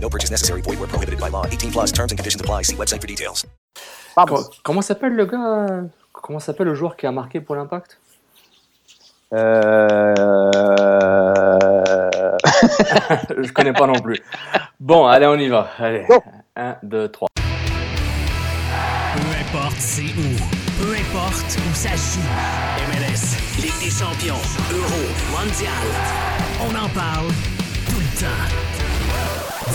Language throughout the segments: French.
No purchase necessary. Void were prohibited by law. 18 plus terms and conditions apply. See website for details. Co- comment s'appelle le gars euh, Comment s'appelle le joueur qui a marqué pour l'Impact? Euh... Je connais pas non plus. Bon, allez, on y va. Allez. 1, 2, 3. Peu importe c'est où, peu importe où ça se joue. MLS, Ligue des champions, Euro, Mondial. On en parle tout le temps.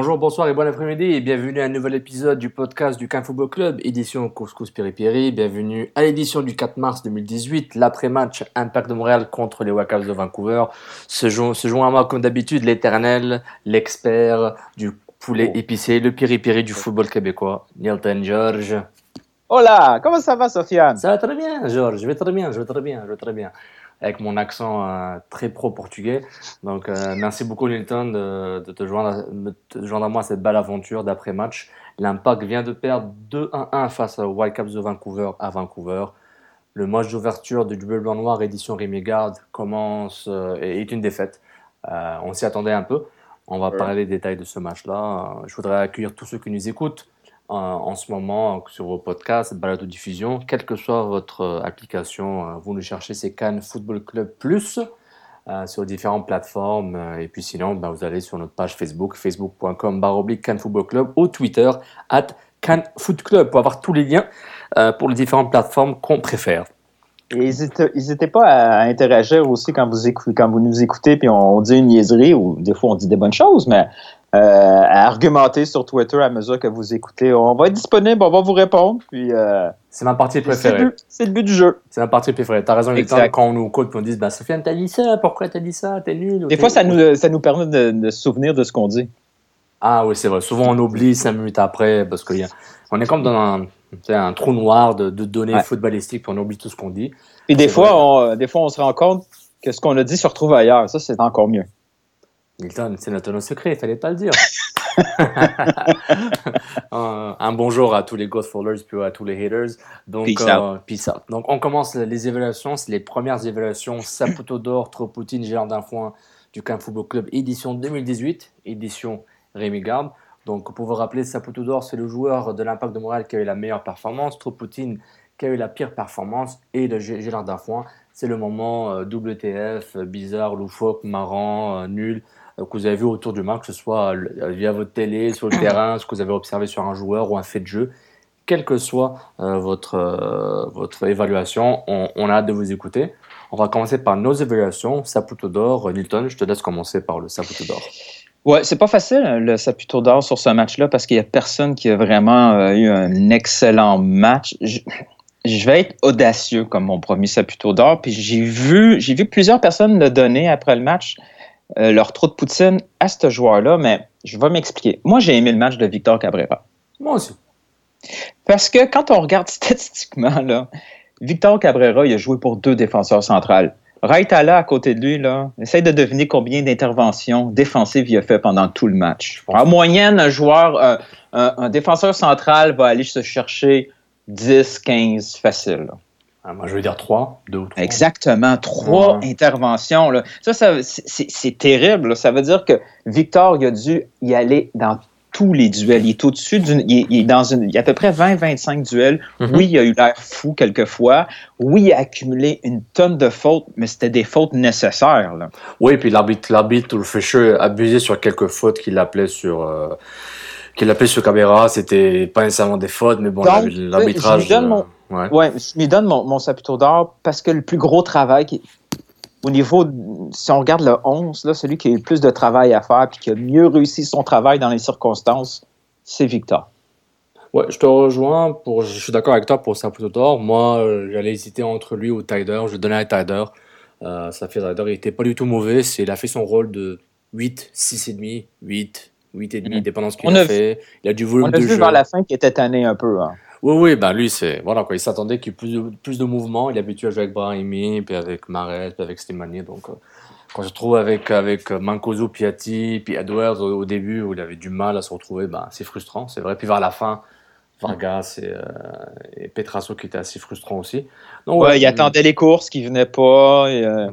Bonjour, bonsoir et bon après-midi et bienvenue à un nouvel épisode du podcast du Can Football Club, édition Couscous Piri Bienvenue à l'édition du 4 mars 2018, l'après-match Impact de Montréal contre les Wildcats de Vancouver. Se joue à moi comme d'habitude l'éternel, l'expert du poulet épicé, le piri-piri du football québécois, Nilton George. Hola, comment ça va, Sofiane? Ça va très bien, Georges. Je vais très bien, je vais très bien, je vais très bien. Avec mon accent euh, très pro-portugais. Donc, euh, merci beaucoup, Nilton, de, de te, joindre, de te joindre à moi à cette belle aventure d'après-match. L'Impact vient de perdre 2-1-1 face aux Whitecaps de Vancouver à Vancouver. Le match d'ouverture du Double Blanc Noir édition Rémi Garde commence euh, et est une défaite. On s'y attendait un peu. On va parler des détails de ce match-là. Je voudrais accueillir tous ceux qui nous écoutent en ce moment sur vos podcasts, balado diffusion, quelle que soit votre euh, application, euh, vous nous cherchez, c'est Cannes Football Club Plus euh, sur différentes plateformes. euh, et puis sinon, ben, vous allez sur notre page Facebook, facebook.com baroblique Cannes Football Club ou Twitter, at Cannes Foot Club pour avoir tous les liens pour les différentes plateformes qu'on préfère. Et N'hésitez pas à interagir aussi quand vous, écoutez, quand vous nous écoutez, puis on, dit une niaiserie, ou des fois on dit des bonnes choses, mais à argumenter sur Twitter à mesure que vous écoutez. On va être disponible, on va vous répondre, puis euh, C'est ma partie préférée. c'est le but du jeu. C'est ma partie préférée. T'as raison, Exact. Quand on nous coach, puis on dit, bah, Sofiane, t'as dit ça, pourquoi t'as dit ça, t'es nul. Des fois, ça nous, ça nous permet de, se souvenir de ce qu'on dit. Ah oui, c'est vrai. Souvent, on oublie cinq minutes après parce qu'on est comme dans un, trou noir de, de données Ouais. footballistiques puis on oublie tout ce qu'on dit. Puis des fois, vrai. on, euh, des fois, on se rend compte que ce qu'on a dit se retrouve ailleurs. Ça, c'est encore mieux. Milton, c'est notre nos secret, il fallait pas le dire. un, un bonjour à tous les Godfallers puis à tous les haters. Donc, Peace euh, peace out. Donc, on commence les évaluations. C'est les premières évaluations Saputo d'or, Tropoutine, Gérard d'Infoin du Camp Football Club édition 2018, édition Rémi Garde. Donc, pour vous rappeler, Saputo d'or, c'est le joueur de l'Impact de Montréal qui a eu la meilleure performance. Tropoutine qui a eu la pire performance. Et le Gé- Gérard d'Infoin, c'est le moment euh, WTF, euh, bizarre, loufoque, marrant, euh, nul euh, que vous avez vu autour du match, que ce soit euh, via votre télé, sur le terrain, ce que vous avez observé sur un joueur ou un fait de jeu, quelle que soit euh, votre, euh, votre évaluation, on, on a hâte de vous écouter. On va commencer par nos évaluations. Saputo d'or, Nilton, je te laisse commencer par le Saputo d'or. Ouais, c'est pas facile hein, le Saputo d'or sur ce match-là parce qu'il y a personne qui a vraiment euh, eu un excellent match. Je, je vais être audacieux comme mon premier Saputo d'or, puis j'ai vu, j'ai vu plusieurs personnes le donner après le match, euh, leur trou de poutine à ce joueur-là, mais je vais m'expliquer. Moi, j'ai aimé le match de Victor Cabrera. Moi aussi. Parce que quand on regarde statistiquement, là, Victor Cabrera, il a joué pour deux défenseurs centrales. Raitala, à côté de lui, là, essaye de deviner combien d'interventions défensives il a fait pendant tout le match. En moyenne, un joueur, euh, un, un défenseur central va aller se chercher 10, 15 facile. Ah, moi, je veux dire trois, deux ou trois. Exactement, trois Ouais. interventions. Là. Ça, ça c'est- terrible. là. Ça veut dire que Victor il a dû y aller dans tous les duels. Il est au-dessus d'une. Il, est- il est dans une. Il y a à peu près 20-25 duels. Mhm. Oui, il a eu l'air fou quelquefois. Oui, il a accumulé une tonne de fautes, mais c'était des fautes nécessaires. Là. Oui, puis l'arbitre, l'arbitre, le Fisher, abusé sur quelques fautes qu'il appelait sur, euh, qu'il appelait sur caméra. C'était pas nécessairement des fautes, mais bon, l'arbitrage. je lui donne mon- euh, ouais. Ouais, je lui donne mon, mon Saputo d'or parce que le plus gros travail, qui- au niveau, si on regarde le 11, là, celui qui a eu le plus de travail à faire puis qui a mieux réussi son travail dans les circonstances, c'est Victor. Ouais, je te rejoins. Pour, je suis d'accord avec toi pour Saputo d'or. Moi, j'allais hésiter entre lui ou Tyder. Je donnais à Tyder. Euh, ça fait Tyder, il était pas du tout mauvais. C'est, il a fait son rôle de 8, 6,5, 8, 8,5, Mhm. dépendant de ce qu'il On a a fait. Il a du On volume a de vu jeu. vers la fin qu'il était tanné un peu. hein. Oui, oui, bah lui, c'est. Voilà, quoi. Il s'attendait qu'il y ait plus de, plus de mouvements. Il est habitué à jouer avec Brahimi, puis avec Mares, puis avec Slimani. Donc, euh, quand je trouve avec, avec euh, Mancoso, Piatti, puis Edwards au, au début, où il avait du mal à se retrouver, bah, c'est frustrant, c'est vrai. Puis vers la fin, Vargas et, euh, et Petrasso qui étaient assez frustrants aussi. Donc, Ouais, il attendait les courses qui venaient pas. et, euh,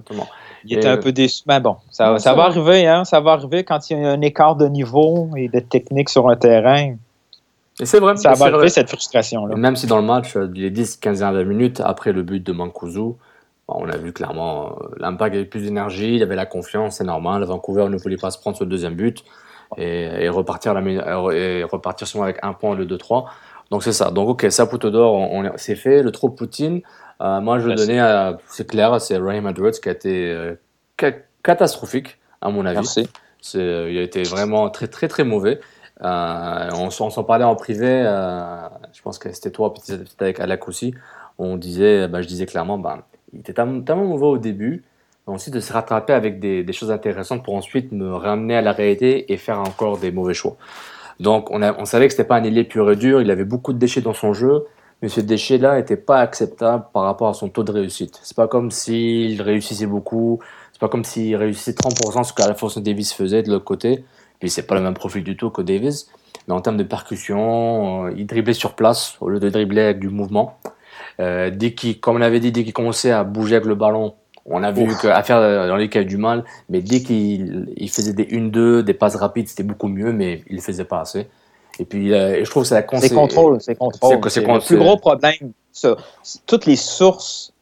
il était Et- un peu déçu. Mais bon, ça, Non, va. arriver, hein, ça va arriver quand il y a un écart de niveau et de technique sur un terrain. Et c'est vrai, Ça mais va c'est vrai. arriver cette frustration-là. Même si dans le match, euh, les 10-15 dernières minutes, après le but de Mancuso, on a vu clairement euh, l'impact avait plus d'énergie, il avait la confiance, c'est normal. Vancouver ne voulait pas se prendre ce deuxième but et, et repartir, à la, mi- euh, et repartir seulement avec un point au lieu de trois. Donc c'est ça. Donc ok, Saputo d'or, on, on- c'est fait. Le trop Poutine, euh, moi je le Merci. donnais à, c'est clair, c'est Raheem Edwards qui a été euh, ca- catastrophique à mon avis. Merci. Euh, il a été vraiment très très très mauvais. Euh, on, s'en- parlait en privé. euh, je pense que c'était toi, peut-être avec Alak aussi. On disait, bah, je disais clairement, bah, il était tellement, mauvais au début. mais Ensuite, de se rattraper avec des, choses intéressantes pour ensuite me ramener à la réalité et faire encore des mauvais choix. Donc, on savait que c'était pas un ailier pur et dur. Il avait beaucoup de déchets dans son jeu, mais ce déchet-là n'était pas acceptable par rapport à son taux de réussite. C'est pas comme s'il réussissait beaucoup. C'est pas comme s'il réussissait 30%, ce qu'Alphonse Davis faisait de l'autre côté. Puis c'est pas le même profil du tout que Davis. Mais en termes de percussion, euh, il driblait sur place au lieu de dribbler avec du mouvement. Euh, dès qu'il, comme on avait dit, dès qu'il commençait à bouger avec le ballon, on a vu qu'à faire euh, dans les cas du mal, mais dès qu'il il faisait des 1-2, des passes rapides, c'était beaucoup mieux, mais il le faisait pas assez. Et puis, euh, je trouve que c'est la C'est contrôle, c'est contrôle. le plus gros problème. ça. Toutes les sources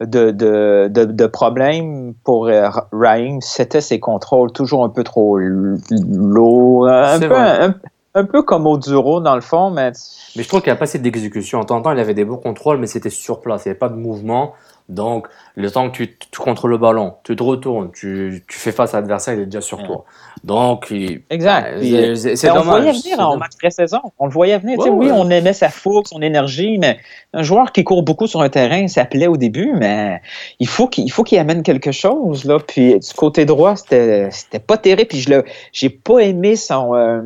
de, de, de, de problèmes pour euh, Raheem, c'était ses contrôles, toujours un peu trop lourds, un un, un peu comme Oduro dans le fond, mais Mais je trouve qu'il n'y a pas assez d'exécution. En temps en temps, il avait des bons contrôles, mais c'était sur place. Il n'y avait pas de mouvement. Donc, le temps que tu, tu contrôles le ballon, tu te retournes, tu, tu fais face à l'adversaire, il est déjà sur toi. Donc, il- Exact. C'est- euh, c'est on le voyait venir en match pré-saison. On le voyait venir. Ouais, Oui, on aimait sa fougue, son énergie, mais un joueur qui court beaucoup sur un terrain, ça plaît au début, mais il faut qu'il il faut qu'il amène quelque chose. Là. Puis du côté droit, c'était c'était pas terrible. Puis je le j'ai pas aimé son. euh,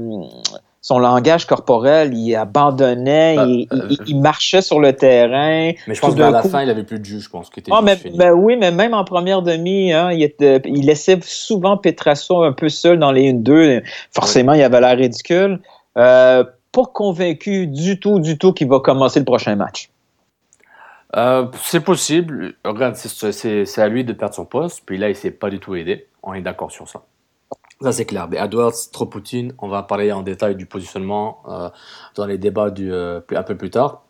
son langage corporel, il abandonnait, Ah, il, euh, il- il marchait sur le terrain. Mais je pense qu'à la coup- fin, il avait plus de jus, je pense. était Ah, mais, ben oui, mais même en première demi, hein, il, était- il laissait souvent Petrasso un peu seul dans les 1-2. Forcément, il avait l'air ridicule. Euh, pas convaincu du tout, du tout qu'il va commencer le prochain match. Euh, c'est possible. Regarde, c'est- à lui de perdre son poste. Puis là, il s'est pas du tout aidé. On est d'accord sur ça. Ça, c'est clair. Mais Edwards, trop Poutine, on va parler en détail du positionnement euh, dans les débats du, euh, un peu plus tard.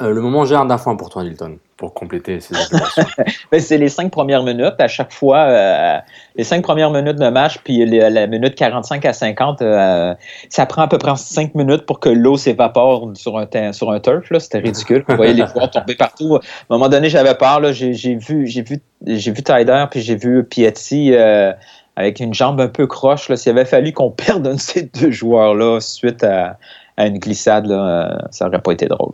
Euh, le moment gère d'un pour toi, Nilton, pour compléter ces. Ben, c'est les cinq premières minutes. À chaque fois, les cinq premières minutes de match, puis la minute 45 à 50, euh, ça prend à peu près cinq minutes pour que l'eau s'évapore sur un, sur un turf. C'était ridicule. Vous voyez les joueurs tomber partout. À un moment donné, j'avais peur. J'ai vu, vu, vu Tyder, puis j'ai vu Piatti avec une jambe un peu croche. là. S'il avait fallu qu'on perde un de ces deux joueurs-là suite à, à une glissade, là, euh, ça aurait pas été drôle.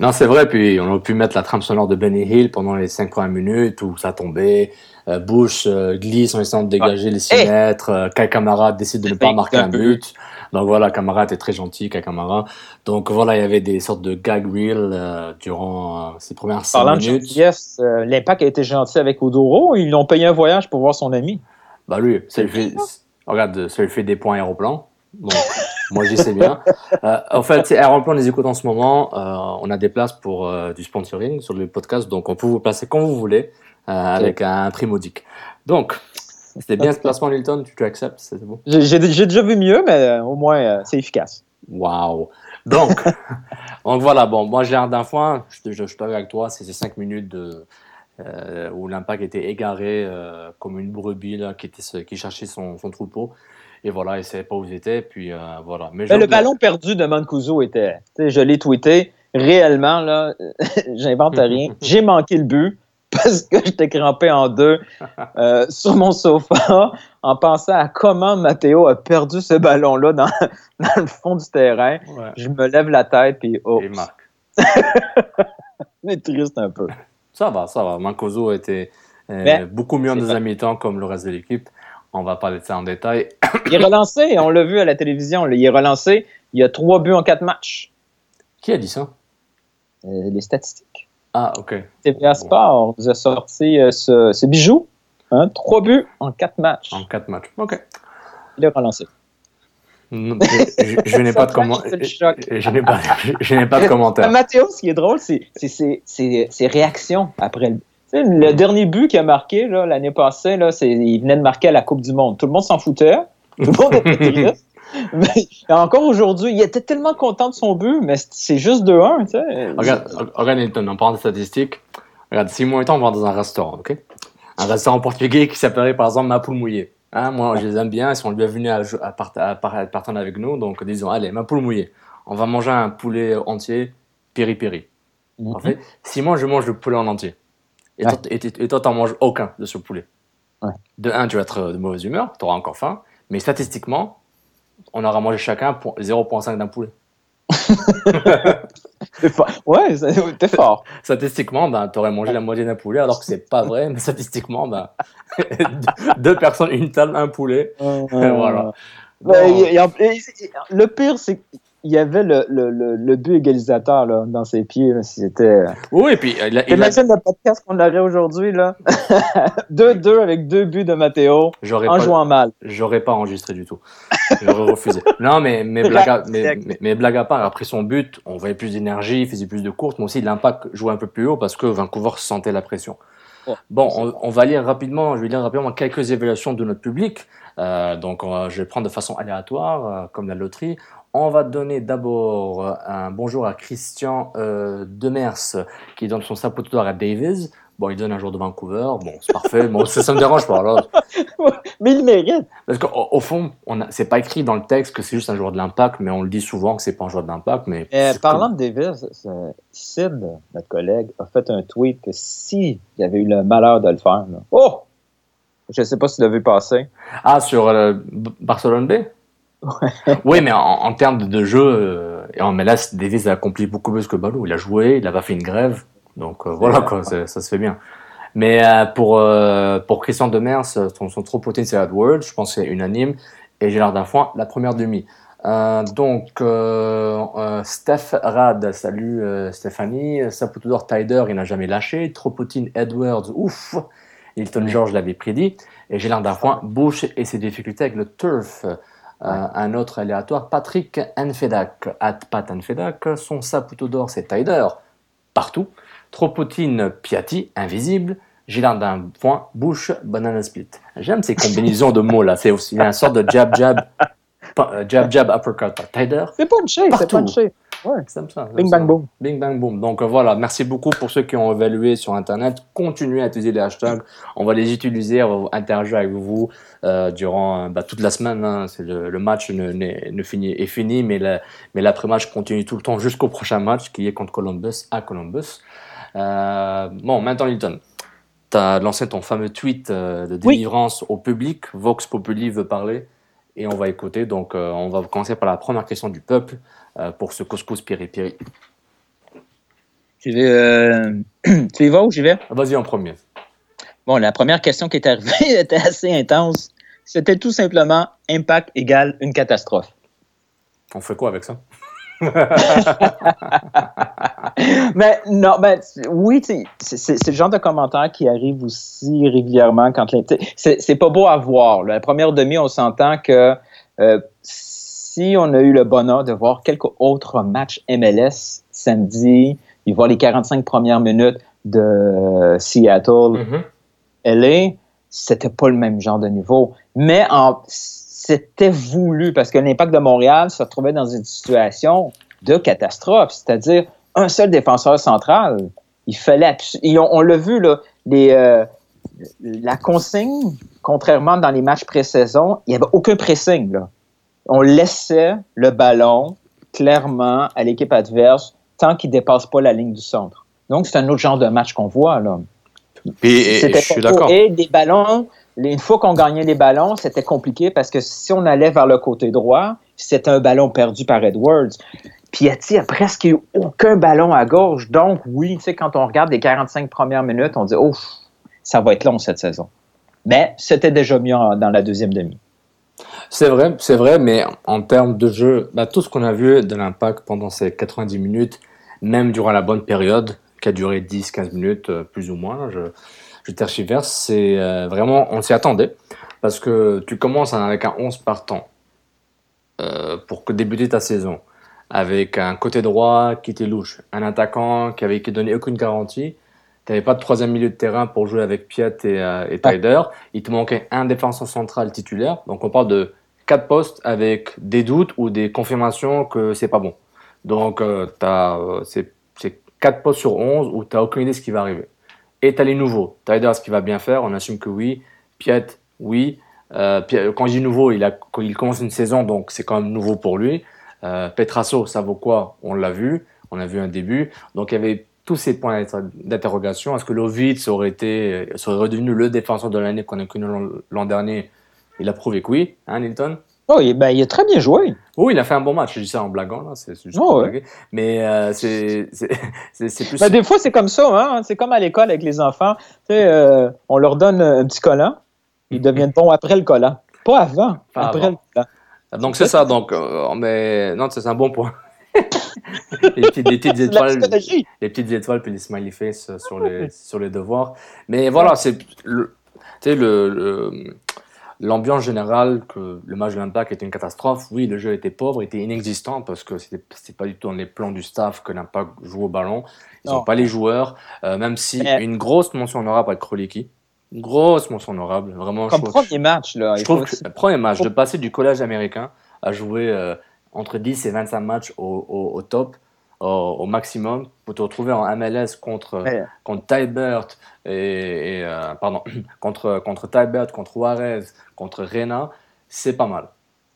non, c'est vrai. Puis on a pu mettre la trame sonore de Benny Hill pendant les cinq premières minutes où ça tombait. Euh, Bush euh, glisse en essayant de dégager les 6 Hey! mètres. Euh, Kai Kamara décide de ne pas Hey, marquer un but. Donc voilà, Kamara était très gentil, Kai Kamara. Donc voilà, il y avait des sortes de gag reels durant ces premières 5 Parlant de minutes. gentillesse, l'Impact a été gentil avec Odoro. Ils l'ont payé un voyage pour voir son ami. Bah lui, ça lui fait, regarde, ça lui fait des points aéroplan. Donc, Moi, je dis c'est bien. Euh, en fait, Air on les écoute en ce moment. Euh, on a des places pour euh, du sponsoring sur le podcast, donc on peut vous placer quand vous voulez avec un prix modique. Donc, c'était bien ce placement, Nilton. Tu, tu acceptes C'est bon? J'ai déjà vu mieux, mais au moins, c'est efficace. Waouh Donc, donc voilà, bon, moi j'ai l'air d'un foin, je, je, je avec toi, c'est ces 5 minutes de, euh, où l'impact était égaré euh, comme une brebis là, qui, était, ce- qui cherchait son, son troupeau. Et voilà, il savait pas où il était, puis euh, voilà. Mais Mais j'aime le ballon perdu de Mancuso était, je l'ai tweeté, réellement, là, j'invente rien, j'ai manqué le but parce que j'étais crampé en deux sur mon sofa en pensant à comment Matteo a perdu ce ballon-là dans, dans le fond du terrain. Ouais. Je me lève la tête, puis oh, Et Marc. c'est triste un peu. Ça va, ça va. Mancoso était euh, Mais, beaucoup mieux en deuxième mi-temps comme le reste de l'équipe. On va parler de ça en détail. Il est relancé, on l'a vu à la télévision, il est relancé, il y a trois buts en quatre matchs. Qui a dit ça? Euh, les statistiques. Ah, ok. TVA Sport nous a sorti euh, ce, ce bijou. Hein, trois buts en quatre matchs. En quatre matchs. Ok. Il est relancé. Je, n'ai pas de Ça comment- fait le choc. je, je n'ai pas, je, je n'ai pas de commentaire. Mathéo, ce qui est drôle, c'est ses- réactions après le. dernier but qu'il a marqué là, l'année passée, là, c'est- il venait de marquer à la Coupe du Monde. Tout le monde s'en foutait. Tout le monde était triste. Mais encore aujourd'hui, il était tellement content de son but, mais c'est juste 2-1. tu sais. Regarde, regarde Nilton, en parlant de statistiques, regarde, si moi et toi, on va dans un restaurant, ok? Un restaurant portugais qui s'appellerait par exemple Ma Poule Mouillée. Hein, moi, je les aime bien, ils sont bienvenus à, jou- à, part- à, part- à partager avec nous, donc disons, allez, Ma Poule Mouillée. On va manger un poulet entier, piri-piri. Mhm. En fait, si moi je mange le poulet en entier, et Ouais. toi, t'en manges aucun de ce poulet, Ouais. de un, tu vas être de mauvaise humeur, tu auras encore faim, mais statistiquement, on aura mangé chacun pour 0,5 d'un poulet. Ouais, t'es fort. Statistiquement, ben, tu aurais mangé la moitié d'un poulet, alors que c'est pas vrai, mais statistiquement, ben, deux personnes, une table, un poulet. voilà. Ben, et- et- le pire, c'est qu'il y avait le, le, le, le but égalisateur là, dans ses pieds. C'était. Oui, et puis il a, il a- Imagine le podcast qu'on aurait aujourd'hui, là? 2-2 avec deux buts de Matteo en pas, jouant mal. j'aurais pas enregistré du tout. J'aurais refusé. Non, mais, mais, blague à, mais, mais, mais blague à part, après son but, on voyait plus d'énergie, il faisait plus de courses, mais aussi l'impact jouait un peu plus haut parce que Vancouver sentait la pression. Bon, on, on va lire rapidement, je vais lire rapidement quelques évaluations de notre public. Euh, donc, je vais prendre de façon aléatoire, euh, comme la loterie. On va donner d'abord euh, un bonjour à Christian euh, Demers, qui donne son sapotoir à Davis. Bon, il donne un jour de Vancouver. Bon, c'est parfait. Bon, ça, ça me dérange pas. Là. Mais il mérite. Parce qu'au au fond, on a- c'est pas écrit dans le texte que c'est juste un joueur de l'impact, mais on le dit souvent que c'est pas un joueur de l'impact. Mais Euh, c'est parlant de Davis, Sid, notre collègue, a fait un tweet que s'il y avait eu le malheur de le faire, là, oh! Je sais pas si tu l'as vu passer. Ah, sur euh, Barcelone B? Oui, mais en, en termes de, jeu, euh, en MLS, Davis a accompli beaucoup plus que Balou. Il a joué, il n'a pas fait une grève. Donc euh, voilà, quoi, ça se fait bien. Mais euh, pour, pour Christian Demers, son, son trop Edwards. Je pense que c'est unanime. Et Gérard Dafoin, la première demi. Donc, Steph Rad, salut Stéphanie. Saputudor Tider, il n'a jamais lâché. Tropotine Edwards, ouf. Hilton George l'avait prédit. Et Gérard Dafoin, Bush et ses difficultés avec le turf. Euh, un autre aléatoire, Patrick Enfedak, at Pat Enfedak, son saputo d'or c'est Tider, partout. Tropotine Piatti, invisible. Gillard d'un point, Bush, banana split. J'aime ces combinaisons de mots là, c'est aussi une sorte de jab jab, jab jab uppercut. Tider, C'est punché, c'est punché. Ouais. j'aime ça. Bing bang boom. Bing bang boom. Donc euh, voilà, merci beaucoup pour ceux qui ont évalué sur Internet. Continuez à utiliser les hashtags. On va les utiliser, on va interagir avec vous euh, durant euh, bah, toute la semaine. hein. C'est le, le match ne, n'est- ne finit, est fini, mais la- mais l'après-match continue tout le temps jusqu'au prochain match qui est contre Columbus à Columbus. Euh, bon, maintenant, Hilton, tu as lancé ton fameux tweet euh, de Oui. délivrance au public. Vox Populi veut parler et on va écouter. Donc, euh, on va commencer par la première question du peuple euh, pour ce couscous piri-piri. Tu, veux, euh, tu y vas ou j'y vais? Vas-y en premier. Bon, la première question qui est arrivée était assez intense. C'était tout simplement impact égale une catastrophe. On fait quoi avec ça? Mais non, ben oui, c'est le genre de commentaire qui arrive aussi régulièrement quand c'est pas beau à voir. là. La première demi, on s'entend que euh, si on a eu le bonheur de voir quelques autres matchs MLS samedi, et voir les 45 premières minutes de Seattle, Mhm. LA, c'était pas le même genre de niveau. Mais c'était voulu parce que l'impact de Montréal se retrouvait dans une situation de catastrophe, c'est-à-dire un seul défenseur central. Il fallait et on, on l'a vu là, les, euh, la consigne, contrairement dans les matchs pré-saison, il n'y avait aucun pressing. Là. On laissait le ballon clairement à l'équipe adverse tant qu'il ne dépasse pas la ligne du centre. Donc, c'est un autre genre de match qu'on voit. Là. Et- et C'était je suis pas- d'accord. Et des ballons, une fois qu'on gagnait les ballons, c'était compliqué parce que si on allait vers le côté droit, c'était un ballon perdu par Edwards. Piatti a presque eu aucun ballon à gauche. Donc, oui, tu sais, quand on regarde les 45 premières minutes, on dit, oh, ça va être long cette saison. Mais c'était déjà mieux dans la deuxième demi. C'est vrai, c'est vrai, mais en termes de jeu, bah, tout ce qu'on a vu de l'impact pendant ces 90 minutes, même durant la bonne période, qui a duré 10-15 minutes, euh, plus ou moins, je, je tergiverse, c'est euh, vraiment, on s'y attendait, parce que tu commences avec un 11 partant euh, pour que débuter ta saison, avec un côté droit qui était louche, un attaquant qui avait qui donné aucune garantie, tu n'avais pas de troisième milieu de terrain pour jouer avec Piat et, euh, et Tyder, il te manquait un défenseur central titulaire, donc on parle de quatre postes avec des doutes ou des confirmations que c'est pas bon. Donc, euh, t'as, euh, c'est, quatre postes sur 11 où tu n'as aucune idée de ce qui va arriver. Et tu as les nouveaux. Tyder, ce qu'il va bien faire, on assume que oui. Piet, oui. Euh, Piet- quand je dis nouveau, il, a, il commence une saison, donc c'est quand même nouveau pour lui. Euh, Petrasso, ça vaut quoi? On l'a vu. On a vu un début. Donc, il y avait tous ces points d'inter- d'interrogation. Est-ce que Lovitz aurait été, serait redevenu le défenseur de l'année qu'on a connu l'an- dernier? Il a prouvé que oui, hein, Nilton? Oh, il, ben, il a très bien joué. oui, il a fait un bon match. Je dis ça en blaguant, là. C'est juste Oh, ouais. Mais euh, c'est plus. Ben, des fois, c'est comme ça. Hein? C'est comme à l'école avec les enfants. Tu sais, euh, on leur donne un petit collant. Ils deviennent bons après le collant. Pas avant, Pas après avant. le collant. Donc c'est ça. Donc, euh, mais non, c'est un bon point. les, petites, les de étoiles, les petites étoiles puis les smiley face euh, sur les sur les devoirs. Mais voilà, c'est le, l'ambiance générale que le match de l'Impact était une catastrophe. Oui, le jeu était pauvre, était inexistant parce que c'était c'était pas du tout dans les plans du staff que l'Impact joue au ballon. Ils Non. n'ont pas les joueurs, euh, même si Mais- une grosse mention honorable à Kroliki. Grosse mention honorable, vraiment. Comme je trouve- premier match, là. je trouve que aussi- le premier match, de passer du collège américain à jouer euh, entre 10 et 25 matchs au, au- au top, au, au maximum, pour te retrouver en MLS contre, Ouais. contre Tybert, et, et, euh, pardon, contre, contre Tybert, contre Juarez, contre Rena, c'est pas mal.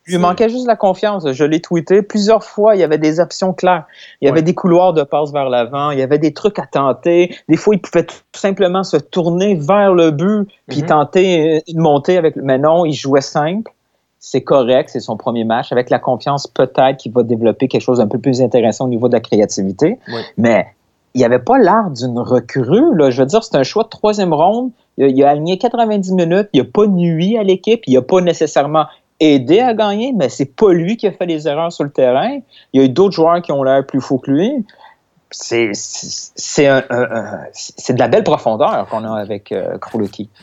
Il lui manquait juste la confiance. Je l'ai tweeté plusieurs fois. Il y avait des options claires. Il y avait Ouais. des couloirs de passe vers l'avant. Il y avait des trucs à tenter. Des fois, il pouvait tout simplement se tourner vers le but puis Mhm. tenter euh, une montée avec. Mais non, il jouait simple. C'est correct. C'est son premier match. Avec la confiance, peut-être qu'il va développer quelque chose d'un peu plus intéressant au niveau de la créativité. Mais il n'y avait pas l'air d'une recrue. Là. Je veux dire, c'est un choix de troisième ronde. Il a, il a aligné 90 minutes. Il n'a pas nuit à l'équipe. Il n'a pas nécessairement aidé à gagner, mais c'est pas lui qui a fait les erreurs sur le terrain. Il y a eu d'autres joueurs qui ont l'air plus faux que lui. C'est de la belle profondeur qu'on a avec euh.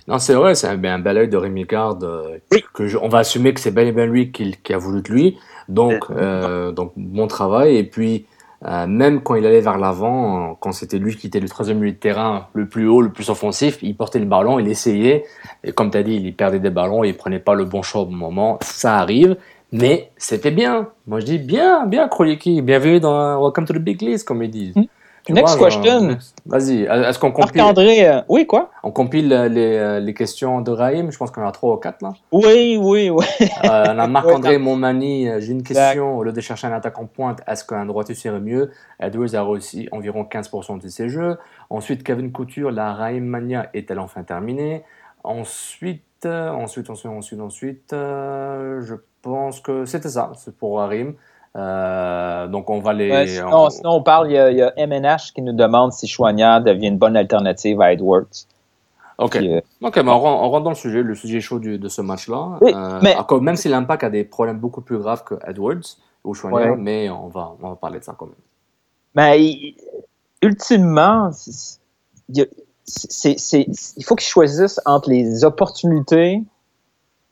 Non, c'est vrai, c'est un, un bel œil de Rémi Garde. euh, que je- on va assumer que c'est bel et bien lui qui, qui a voulu de lui. Donc, euh, donc bon travail. Et puis, euh, même quand il allait vers l'avant, quand c'était lui qui était le troisième milieu de terrain le plus haut, le plus offensif, il portait le ballon, il essayait. Et comme tu as dit, il perdait des ballons, il prenait pas le bon choix au bon moment. Ça arrive. Mais c'était bien. Moi, je dis bien, bien, Kroliki. Bienvenue dans Welcome to the Big List, comme ils disent. Tu Next vois, question. Vas-y, est-ce qu'on compile, Marc-André, euh, oui, quoi? on compile euh, les, euh, les questions de Raïm Je pense qu'on en a trois ou quatre là. Oui, oui, oui. Euh, on a Marc-André Montmani. J'ai une question. Au lieu de chercher un attaquant pointe, est-ce qu'un droitier serait mieux? Edwards a réussi environ 15% de ses jeux. Ensuite, Kevin Couture, la Raïm Mania est-elle enfin terminée? Ensuite, ensuite, ensuite, ensuite, ensuite, euh, je pense que c'était ça. C'est pour Raïm. Euh, donc, on va les. Ouais, sinon, on- sinon, on parle, il y, a, il y a MNH qui nous demande si Chouanière devient une bonne alternative à Edwards. Ok. Puis, euh, Ok, mais on, rentre, on rentre dans le sujet, le sujet chaud du- de ce match-là. Oui, Euh, mais- encore- même si l'impact a des problèmes beaucoup plus graves que Edwards ou Ouais. mais on va, on va parler de ça quand même. Mais ultimement, il y a- c'est- c'est- il faut qu'ils choisissent entre les opportunités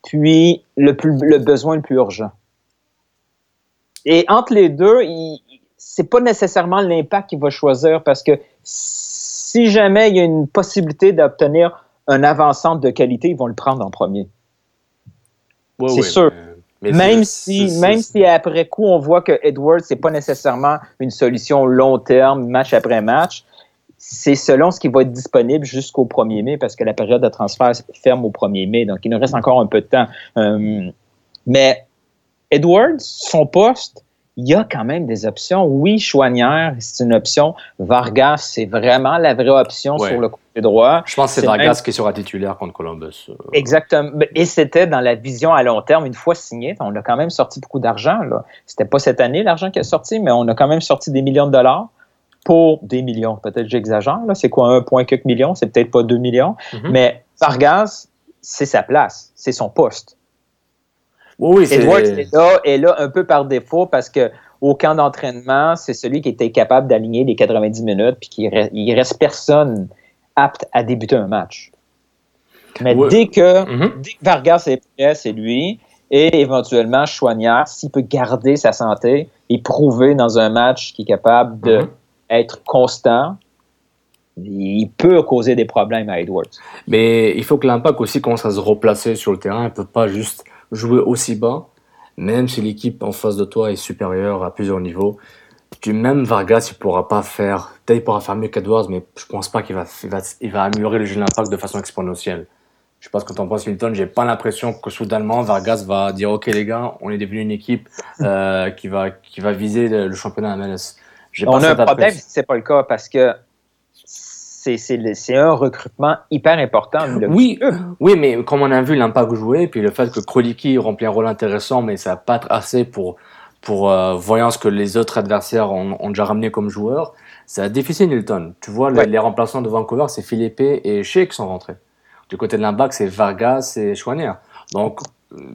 puis le, plus, le besoin le plus urgent. Et entre les deux, c'est pas nécessairement l'impact qu'il va choisir parce que si jamais il y a une possibilité d'obtenir un avant-centre de qualité, ils vont le prendre en premier. Ouais, C'est ouais, sûr. mais- mais Même si, même si après coup, on voit que Edwards, c'est pas nécessairement une solution long terme, match après match, c'est selon ce qui va être disponible jusqu'au 1er mai, parce que la période de transfert ferme au 1er mai, donc il nous reste encore un peu de temps. Euh, mais Edwards, son poste, il y a quand même des options. Oui, Chouanière, c'est une option. Vargas, c'est vraiment la vraie option Ouais. sur le côté droit. Je pense que c'est Vargas même- qui sera titulaire contre Columbus. euh. Exactement. Et c'était dans la vision à long terme, une fois signé. On a quand même sorti beaucoup d'argent. C'était pas cette année l'argent qui est sorti, mais on a quand même sorti des millions de dollars pour des millions. Peut-être j'exagère. C'est quoi un point quelques millions? C'est peut-être pas deux millions. Mhm. Mais Vargas, c'est sa place. C'est son poste. Oui, oui, c'est- Edwards est là, est là un peu par défaut parce que au camp d'entraînement, c'est celui qui était capable d'aligner les 90 minutes puis qu'il reste, il reste personne apte à débuter un match. Mais Ouais. dès, que, Mhm. dès que Vargas est prêt, c'est lui. Et éventuellement, Chouanière, s'il peut garder sa santé et prouver dans un match qu'il est capable d'être constant, il peut causer des problèmes à Edwards. Mais il faut que l'impact aussi commence à se replacer sur le terrain. Il ne peut pas juste jouer aussi bas, même si l'équipe en face de toi est supérieure à plusieurs niveaux. Tu, même Vargas, il pourra pas faire. Peut-être il pourra faire mieux qu'Edwards, mais je pense pas qu'il va, il va, il va améliorer le jeu de l'impact de façon exponentielle. Je sais pas ce que t'en penses, Hilton. J'ai pas l'impression que soudainement Vargas va dire OK les gars, on est devenu une équipe euh, qui va qui va viser le, le championnat MLS. On a un problème si c'est pas le cas parce que c'est un recrutement hyper important. Oui, oui, mais comme on a vu l'impact jouer, puis le fait que Kroliki remplit un rôle intéressant, mais ça va pas assez pour, pour euh, voyant ce que les autres adversaires ont, ont déjà ramené comme joueurs, c'est difficile, Newton. Tu vois, les- Ouais. les, remplaçants de Vancouver, c'est Philippe et Shea qui sont rentrés. Du côté de l'impact, c'est Vargas et Chouanier. Donc,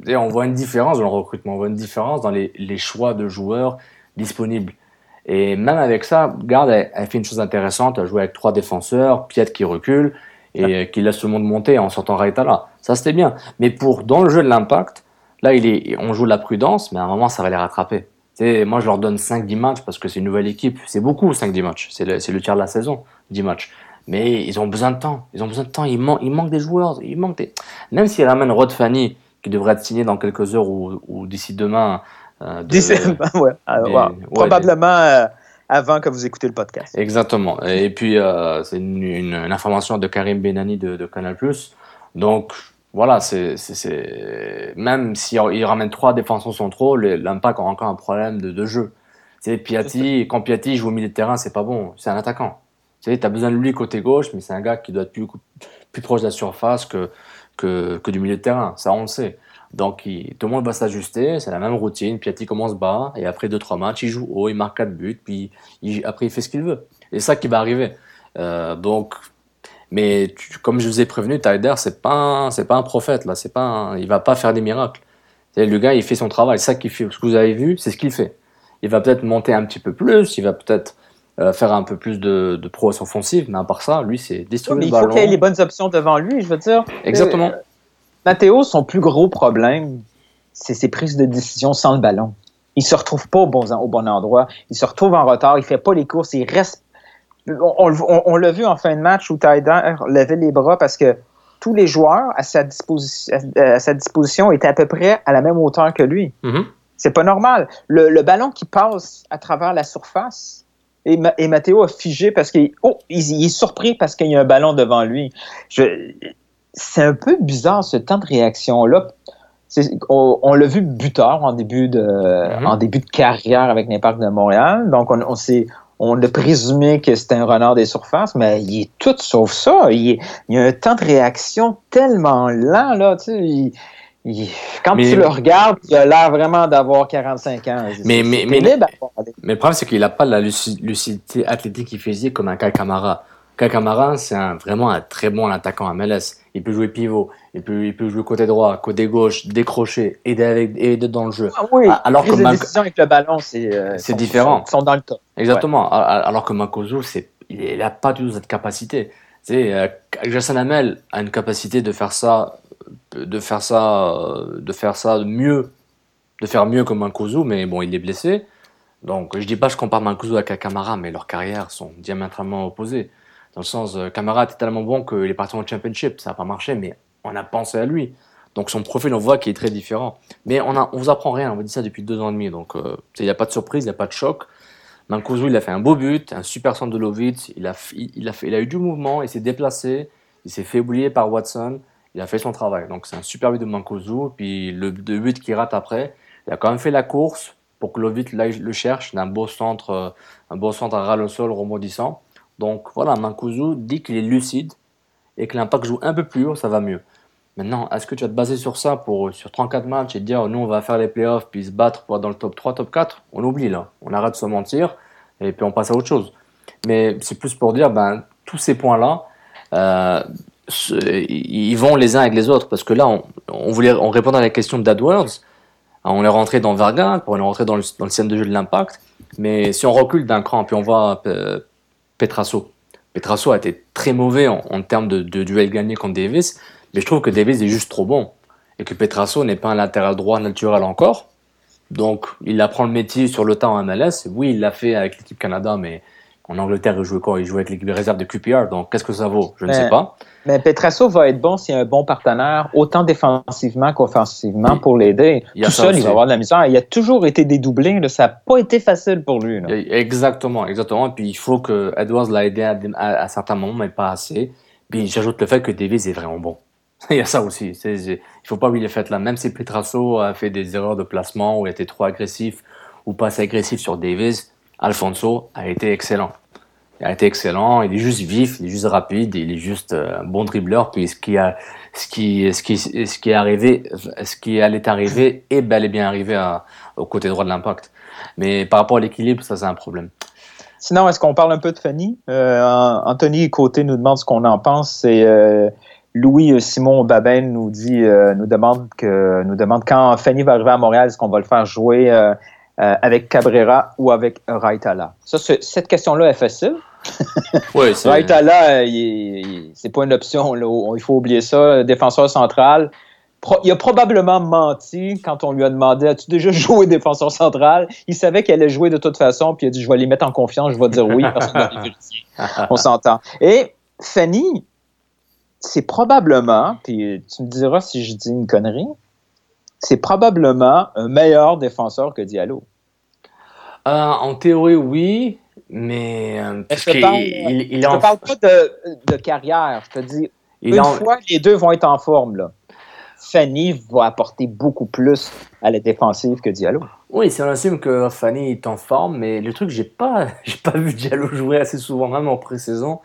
on voit une différence dans le recrutement, on voit une différence dans les, les choix de joueurs disponibles. Et même avec ça, Garde a fait une chose intéressante, a joué avec trois défenseurs, Piet qui recule et qui laisse le monde monter en sortant Raitala. Ça c'était bien. Mais pour dans le jeu de l'impact, là il est, on joue de la prudence, mais à un moment ça va les rattraper. Tu sais, moi je leur donne 5-10 matchs parce que c'est une nouvelle équipe. C'est beaucoup 5-10 matchs. C'est le, tiers de la saison, 10 matchs. Mais ils ont besoin de temps. Ils ont besoin de temps. Il, man il manque des joueurs. Il manque des... Même s'ils ramènent Rod Fanny, qui devrait être signé dans quelques heures ou, ou d'ici demain. Euh, de- ouais, ouais, Probablement euh, avant que vous écoutez le podcast. Exactement. Et puis, euh, c'est une, une, une information de Karim Benani de, de Canal+. Donc, voilà, c'est, c'est, c'est... même s'il il ramène trois défenseurs centraux, l'impact a encore un problème de, de jeu. Sais, Piatti, quand Piatti joue au milieu de terrain, c'est pas bon. C'est un attaquant. Tu sais, t'as besoin de lui côté gauche, mais c'est un gars qui doit être plus, plus proche de la surface que, que, que du milieu de terrain. Ça, on le sait. Donc, il- tout le monde va s'ajuster. C'est la même routine. Piatti commence bas, et après deux, trois matchs, il joue haut, il marque quatre buts, puis il- après, il fait ce qu'il veut. Et c'est ça qui va arriver. Euh, donc, mais tu- comme je vous ai prévenu, Tyler, c'est pas, c'est pas un prophète là. C'est pas, un- il va pas faire des miracles. Le gars, il fait son travail. C'est ça qu'il fait. Ce que vous avez vu, c'est ce qu'il fait. Il va peut-être monter un petit peu plus. Il va peut-être euh, faire un peu plus de, de prouesse offensive, mais à part ça, lui, c'est distribuer mais le il faut qu'il ait les bonnes options devant lui, je veux dire. Exactement. Euh, Mathéo, son plus gros problème, c'est ses prises de décision sans le ballon. Il se retrouve pas au bon, au bon endroit. Il se retrouve en retard. Il fait pas les courses. Il reste. On, on- on l'a vu en fin de match où Tyder levait les bras parce que tous les joueurs à sa, disposition, à sa disposition étaient à peu près à la même hauteur que lui. Mhm. C'est pas normal. Le, le ballon qui passe à travers la surface et, et Mathéo a figé parce qu'il oh, il, il est surpris parce qu'il y a un ballon devant lui. Je- C'est un peu bizarre ce temps de réaction-là. On, on l'a vu buteur en début de, Mhm. en début de carrière avec l'Impact de Montréal. Donc, on, on, s'est- on a présumé que c'était un renard des surfaces, mais il est tout sauf ça. Il, il y a un temps de réaction tellement lent, là. Tu sais, il- il- quand Mais- tu le regardes, il a l'air vraiment d'avoir 45 ans. Mais- mais- mais- le problème, c'est qu'il n'a pas la luci- lucidité athlétique et physique comme un Kai Kamara. Kai Kamara, c'est un, vraiment un très bon attaquant à MLS. Il peut jouer pivot, il peut, il peut jouer côté droit, côté gauche, décrocher, aider, avec, aider dans le jeu. Ah oui, alors que Mac- avec le ballon, c'est euh, C'est différent. Sont, sont dans le top. Exactement. Alors que Makozo, c'est, il n'a pas du tout cette capacité. Sais, euh, Jason Hamel a une capacité de faire ça, de faire ça, de faire ça mieux de faire mieux que Mancuso, mais bon, il est blessé. Donc, je dis pas que je compare Mancuso avec Camara, mais leurs carrières sont diamétralement opposées. Dans le sens, euh, Camara était tellement bon qu'il est parti en championship, ça n'a pas marché, mais on a pensé à lui. Donc son profil, on voit qu'il est très différent. Mais on on vous apprend rien, on vous dit ça depuis deux ans et demi, donc euh, il n'y a pas de surprise, il n'y a pas de choc. Mancuso, il a fait un beau but, un super centre de Lovitz, il a, il, a fait, il a eu du mouvement, il s'est déplacé, il s'est fait oublier par Watson, il a fait son travail. Donc c'est un super but de Mancuso, puis le, le but qu'il rate après, il a quand même fait la course pour que Lovitz le cherche, d'un beau centre, euh, un beau centre à ras le sol rebondissant. Donc voilà, Mancuso dit qu'il est lucide et que l'impact joue un peu plus haut, ça va mieux. Maintenant, est-ce que tu vas te baser sur ça pour sur 34 matchs et te dire nous on va faire les playoffs puis se battre pour être dans le top 3, top 4 On oublie là. On arrête de se mentir et puis on passe à autre chose. Mais c'est plus pour dire ben tous ces points-là, euh, ils vont les uns avec les autres parce que là on, voulait on répondait à la question d'AdWords, on est rentré dans Verga, on est rentré dans le, dans le système de jeu de l'impact. Mais si on recule d'un cran puis on voit euh, Petrasso, Petrasso a été très mauvais en, en termes de, de duel gagné contre Davis. Mais je trouve que Davis est juste trop bon. Et que Petrasso n'est pas un latéral droit naturel encore. Donc, il apprend le métier sur le temps en MLS. Oui, il l'a fait avec l'équipe Canada, mais en Angleterre, il jouait quoi? Il jouait avec l'équipe réserve de QPR. Donc, qu'est-ce que ça vaut? Je ne sais pas. Mais Petrasso va être bon s'il y a un bon partenaire, autant défensivement qu'offensivement, pour l'aider. Tout seul, il va avoir de la misère. Il a toujours été dédoublé. Là. Ça n'a pas été facile pour lui. Là. Exactement, exactement. Et puis, il faut que Edwards l'a aidé à, à, à, certains moments, mais pas assez. Puis, j'ajoute le fait que Davis est vraiment bon. Il y a ça aussi. Il faut pas oublier les faits là. Même si Petrasso a fait des erreurs de placement ou été trop agressif ou pas assez agressif sur Davis, Alfonso a été excellent. Il a été excellent. Il est juste vif, il est juste rapide, il est juste euh, un bon dribbleur. Puis ce qui a, ce qui, ce qui, ce qui est arrivé, ce qui allait arriver est bel et bien arrivé au côté droit de l'impact. Mais par rapport à l'équilibre, ça c'est un problème. Sinon, est-ce qu'on parle un peu de Fanny? Euh, Anthony Côté nous demande ce qu'on en pense. C'est euh, Louis Simon Babin nous dit, nous demande que, nous demande quand Fanny va arriver à Montréal, est-ce qu'on va le faire jouer avec Cabrera ou avec Raitala? Ça, cette question-là est facile. Oui, Raitala, c'est pas une option. Là. Il faut oublier ça. Défenseur central. Pro, il a probablement menti quand on lui a demandé As-tu déjà joué défenseur central? Il savait qu'elle allait jouer de toute façon, puis il a dit Je vais les mettre en confiance, je vais dire oui, parce qu'on va vérifier. On s'entend. Et Fanny, c'est probablement, puis tu me diras si je dis une connerie, c'est probablement un meilleur défenseur que Diallo. Euh, en théorie, oui, mais euh, je ne parle, il, il en... parle pas de, de, carrière? Je te dis, il une en... fois les deux vont être en forme, là, Fanny va apporter beaucoup plus à la défensive que Diallo. Oui, si on assume que Fanny est en forme, mais le truc, j'ai pas, j'ai pas vu Diallo jouer assez souvent, même en pré-saison.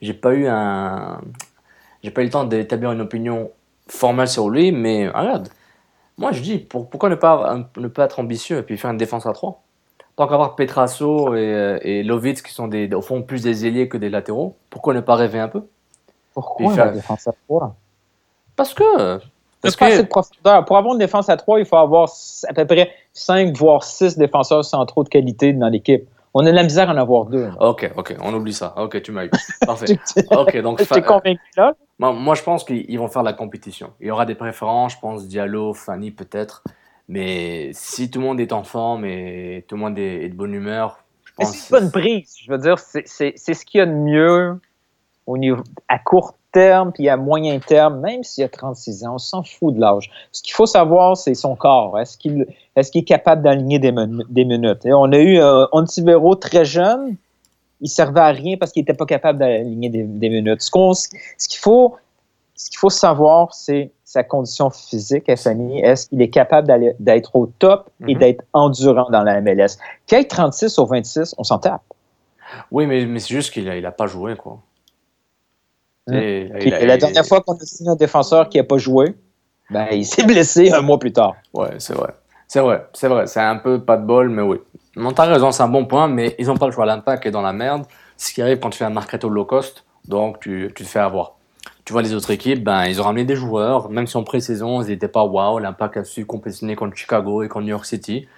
J'ai pas eu un, j'ai pas eu le temps d'établir une opinion formelle sur lui, mais regarde, moi je dis pourquoi ne pas, ne pas être ambitieux et puis faire une défense à 3 Tant qu'avoir Petrasso et, et Lovitz qui sont des, au fond plus des ailiers que des latéraux, pourquoi ne pas rêver un peu? Pourquoi faire... la défense à 3 Parce que. Parce que... de profondeur. Pour avoir une défense à 3, il faut avoir à peu près 5 voire 6 défenseurs centraux de qualité dans l'équipe. On a de la misère à en avoir deux. Là. Ok, ok, on oublie ça. Ok, tu m'as eu. Parfait. ok, donc. Convaincu là? Moi, moi, je pense qu'ils vont faire la compétition. Il y aura des préférences, je pense, Diallo, Fanny peut-être. Mais si tout le monde est en forme et tout le monde est, de bonne humeur, je pense. C'est une bonne prise. Je veux dire, c'est ce qu'il y a de mieux au niveau, à court terme puis à moyen terme, même s'il a 36 ans, on s'en fout de l'âge. Ce qu'il faut savoir, c'est son corps. Est-ce qu'il est, qu est, capable d'aligner des, des, minutes? Et on a eu un Ontivero très jeune, il servait à rien parce qu'il n'était pas capable d'aligner des, des, minutes. Ce qu'il faut, ce qu'il faut savoir, c'est sa condition physique Fanny. Est-ce qu'il est capable d'être au top et mm -hmm. d'être endurant dans la MLS? Qu'il ait 36 ou 26, on s'en tape. Oui, mais, mais c'est juste qu'il n'a il a pas joué, quoi. Mmh. Et, la dernière fois qu'on a signé un défenseur qui n'a pas joué, ben, il s'est blessé un mois plus tard. Ouais, c'est vrai. C'est vrai, c'est vrai. C'est un peu pas de bol, mais oui. Non, t'as raison, c'est un bon point, mais ils n'ont pas le choix. L'impact est dans la merde. Ce qui arrive quand tu fais un mercato low cost, donc tu, tu te fais avoir. Tu vois les autres équipes, ben, ils ont ramené des joueurs, même si en pré-saison, ils n'étaient pas waouh. L'impact a su compétitionner contre Chicago et contre New York City.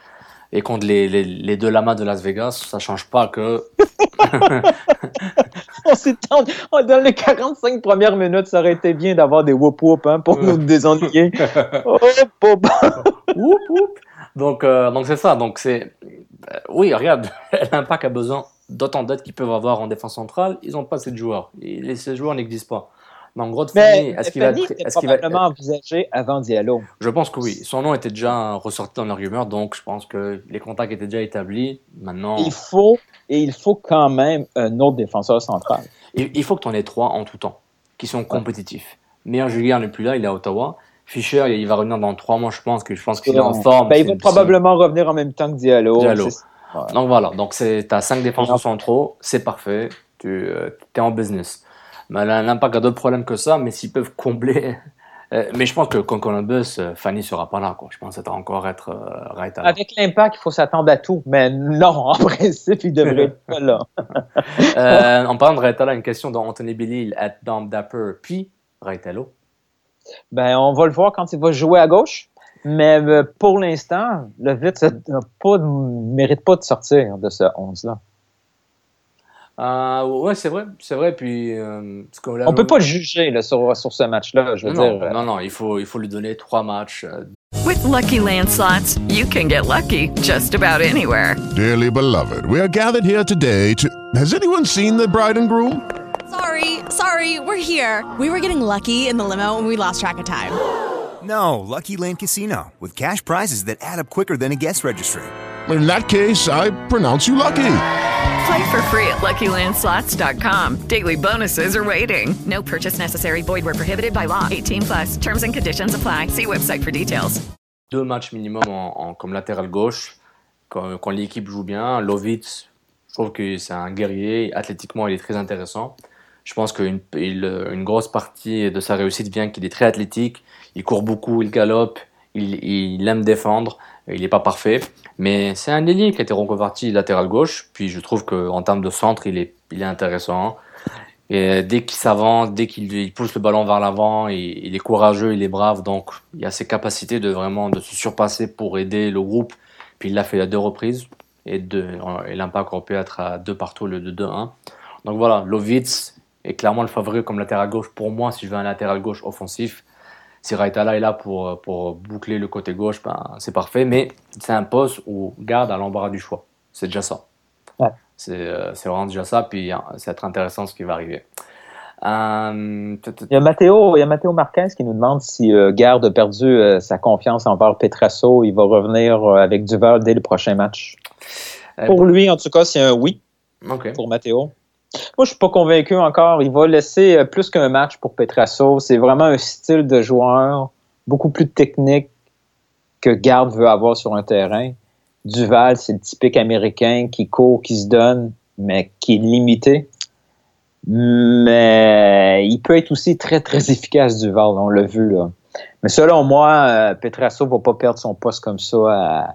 Et contre les, les, les deux lamas de Las Vegas, ça change pas que. on s'est Dans les 45 premières minutes, ça aurait été bien d'avoir des whoop whoop hein, pour nous désennuyer. whoop whoop. whoop. Donc, euh, donc c'est ça. Donc c'est, euh, oui, regarde, l'Impact a besoin d'autant d'aides qu'ils peuvent avoir en défense centrale. Ils n'ont pas ces joueurs. Et les- ces joueurs n'existent pas. Donc, gros, Mais est-ce qu'il va, être- était est-ce qu'il va, probablement envisagé avant Diallo. je pense que oui. Son nom était déjà ressorti dans leur rumeur, donc je pense que les contacts étaient déjà établis. Maintenant, Il faut, et il faut quand même un autre défenseur central. il, il faut que tu en aies trois en tout temps, qui sont compétitifs. Meilleur Julien n'est plus là, il est à Ottawa. Fischer, il va revenir dans trois mois, je pense que je pense qu'il est en forme. Ben, il va probablement revenir en même temps que Diallo. Diallo. Ouais. Donc voilà, donc tu as cinq défenseurs centraux, c'est parfait, tu es en business. Mais l'impact a d'autres problèmes que ça, mais s'ils peuvent combler. euh, mais je pense que contre Columbus, euh, Fanny sera pas là. Quoi. Je pense que ça va encore être euh, right Avec l'impact, il faut s'attendre à tout. Mais non, en principe, il devrait être pas là. Euh, en parlant de Raitala, une question d'Anthony Billy at Dom Dapper, puis Raitalo. Ben, on va le voir quand il va jouer à gauche. Mais euh, pour l'instant, le Vite ne mérite pas de sortir de ce 11-là. Euh, ouais, c'est vrai, c'est vrai. Puis, euh, parce que là- On peut pas juger là, sur, sur ce match-là. Je veux Non, dire, non, non, non, il faut, il faut lui donner trois matchs. euh, With Lucky Land slots, you can get lucky just about anywhere. Dearly beloved, we are gathered here today to. Has anyone seen the bride and groom? Sorry, sorry, we're here. We were getting lucky in the limo and we lost track of time. No, Lucky Land Casino, with cash prizes that add up quicker than a guest registry. In that case, I pronounce you lucky. Play for free at LuckyLandSlots.com. Daily bonuses are waiting. No purchase necessary. Void where prohibited by law. 18 plus. Terms and conditions apply. See website for details. deux matchs minimum en, en- comme latéral gauche quand, quand l'équipe joue bien. Lovitz, je trouve que c'est un guerrier. Athlétiquement, il est très intéressant. Je pense qu'une une grosse partie de sa réussite vient qu'il est très athlétique. Il court beaucoup, il galope, il, il aime défendre. Il n'est pas parfait, mais c'est un ailier qui a été reconverti latéral gauche. Puis je trouve qu'en termes de centre, il est, il est intéressant. Et dès qu'il s'avance, dès qu'il il pousse le ballon vers l'avant, il, est courageux, il est brave, donc il a ses capacités de vraiment de se surpasser pour aider le groupe. Puis il l'a fait à deux reprises et, et l'impact aurait pu être à deux partout le 2-2-1. Donc voilà, Lovitz est clairement le favori comme latéral gauche pour moi si je veux un latéral gauche offensif. Si Raitala est là pour, pour boucler le côté gauche, ben, c'est parfait. Mais c'est un poste où garde à l'embarras du choix. C'est déjà ça. Ouais. C'est euh, c'est vraiment déjà ça. Puis hein, ça va être intéressant ce qui va arriver. Euh, Il y a Matteo, il y a Matteo Marquez qui nous demande si euh, Garde a perdu euh, sa confiance envers Petrasso. Il va revenir avec Duval dès le prochain match. Pour lui, en tout cas, c'est un oui pour Matteo. Moi, je suis pas convaincu encore. Il va laisser euh, plus qu'un match pour Petrasso. C'est vraiment un style de joueur beaucoup plus technique que Garde veut avoir sur un terrain. Duval, c'est le typique américain qui court, qui se donne, mais qui est limité. Mais il peut être aussi très, très efficace, Duval. On l'a vu, là. Mais selon moi, euh, Petrasso va pas perdre son poste comme ça. à-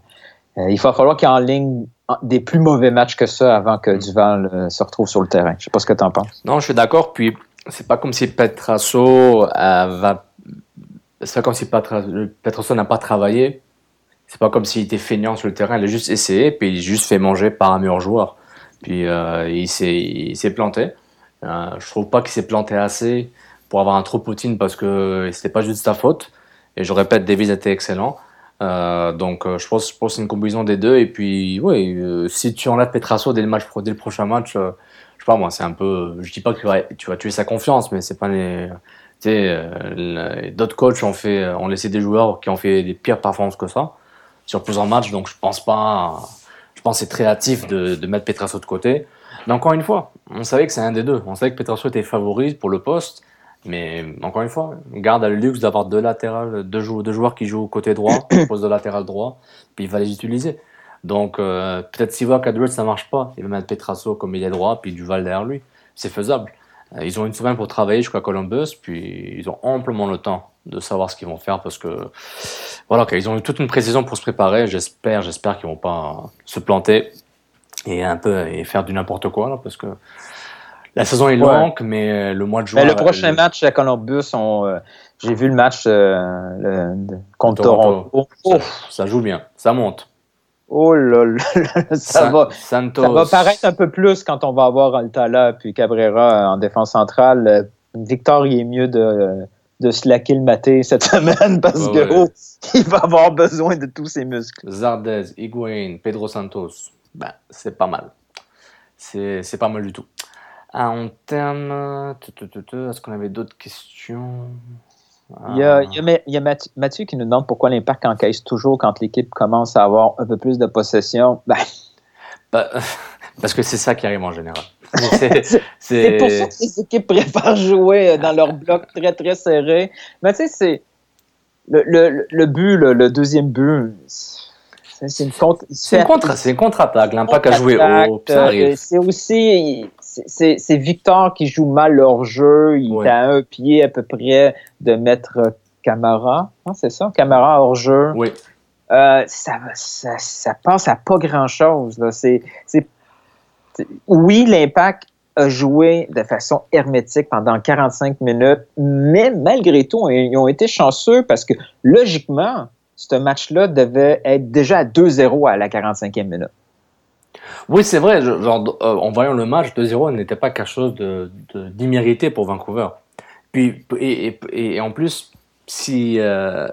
il va falloir qu'il en ligne des plus mauvais matchs que ça avant que Duval euh, se retrouve sur le terrain. Je sais pas ce que tu en penses. Non, je suis d'accord. Puis c'est pas comme si Petrasso euh, va. C'est pas comme si n'a pas travaillé. C'est pas comme s'il était feignant sur le terrain. Il a juste essayé, puis il est juste fait manger par un meilleur joueur. Puis euh, il s'est il s'est planté. Euh, je trouve pas qu'il s'est planté assez pour avoir un trop Poutine parce que c'était pas juste sa faute. Et je répète, Davis était excellent. Euh, donc euh, je pense, je pense c'est une combinaison des deux. Et puis, oui, euh, si tu enlèves Petrasso dès le, match, dès le prochain match, euh, je sais pas moi, c'est un peu. Je dis pas que tu vas, tu vas tuer sa confiance, mais c'est pas les. Tu sais, euh, d'autres coachs ont, fait, ont laissé des joueurs qui ont fait des pires performances que ça sur plusieurs matchs. Donc je pense pas. Je pense que c'est très hâtif de, de mettre Petrasso de côté. Mais encore une fois, on savait que c'est un des deux. On savait que Petrasso était favori pour le poste. Mais encore une fois, Garde le luxe d'avoir deux latérales, deux, jou- deux joueurs qui jouent au côté droit, au poste de latéral droit, puis il va les utiliser. Donc euh, peut-être s'il voit qu'à droite ça marche pas, il va mettre Petrasso comme il est droit, puis Duval derrière lui. C'est faisable. Euh, Ils ont une semaine pour travailler jusqu'à Columbus, puis ils ont amplement le temps de savoir ce qu'ils vont faire parce que voilà, qu'ils ont eu toute une précision pour se préparer. J'espère, j'espère qu'ils vont pas se planter et un peu et faire du n'importe quoi là, parce que la saison est Ouais. longue, mais le mois de juin. Mais le prochain match à Columbus, on, euh, j'ai vu le match euh, le- contre Toronto. Ça joue bien, ça monte. Oh là là, ça, San- va, Santos. ça va paraître un peu plus quand on va avoir Altala puis Cabrera euh, en défense centrale. Euh, Victor, il est mieux de, de slacker le maté cette semaine parce Ouais, que ouais. oh, il va avoir besoin de tous ses muscles. Zardez, Higuain, Pedro Santos, ben, c'est pas mal. C'est c'est pas mal du tout. Ah, en termes. tu, Est-ce qu'on avait d'autres questions? Il y a, Ah. il y a Mathieu, qui nous demande pourquoi l'Impact encaisse toujours quand l'équipe commence à avoir un peu plus de possession. Ben, Bah, parce que c'est ça qui arrive en général. C'est pour ça que les équipes préfèrent jouer euh, dans leur bloc très très serré. Mais tu sais, c'est le, le, le but, le, le deuxième but, c'est une contre. C'est une contre- contre-attaque. L'impact a joué haut, ça Euh, arrive. C'est aussi, c'est- Victor qui joue mal leur jeu. Il Ouais. est à un pied à peu près de mettre Camara. Ah, c'est ça, Camara hors jeu. Oui. Euh, ça, ça, ça passe à pas grand-chose. oui, l'impact a joué de façon hermétique pendant 45 minutes, mais malgré tout, ils ont été chanceux parce que logiquement, ce match-là devait être déjà à 2-0 à la 45e minute. Oui, c'est vrai. Genre, euh, en voyant le match, 2-0 n'était pas quelque chose d'immérité pour Vancouver. Puis, et, en plus, si, euh,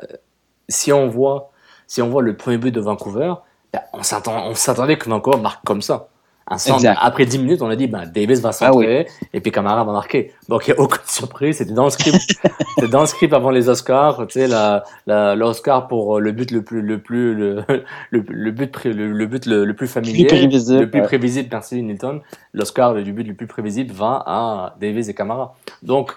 si, on voit, si on voit le premier but de Vancouver, ben, on s'attendait que Vancouver marque comme ça. Un centre. Exact. Après 10 minutes, on a dit ben, Davis va Ah oui. centrer et puis Camara va marquer. Donc, il n'y a aucune surprise. C'était dans le script. C'était dans le script avant les Oscars. Tu sais, la, la, l'Oscar pour le but le plus, le plus, le, le, le but, le, le but le, le plus familier. prévisible, Le plus ouais. prévisible, merci Newton. L'Oscar du but le plus prévisible va à Davis et Camara. Donc,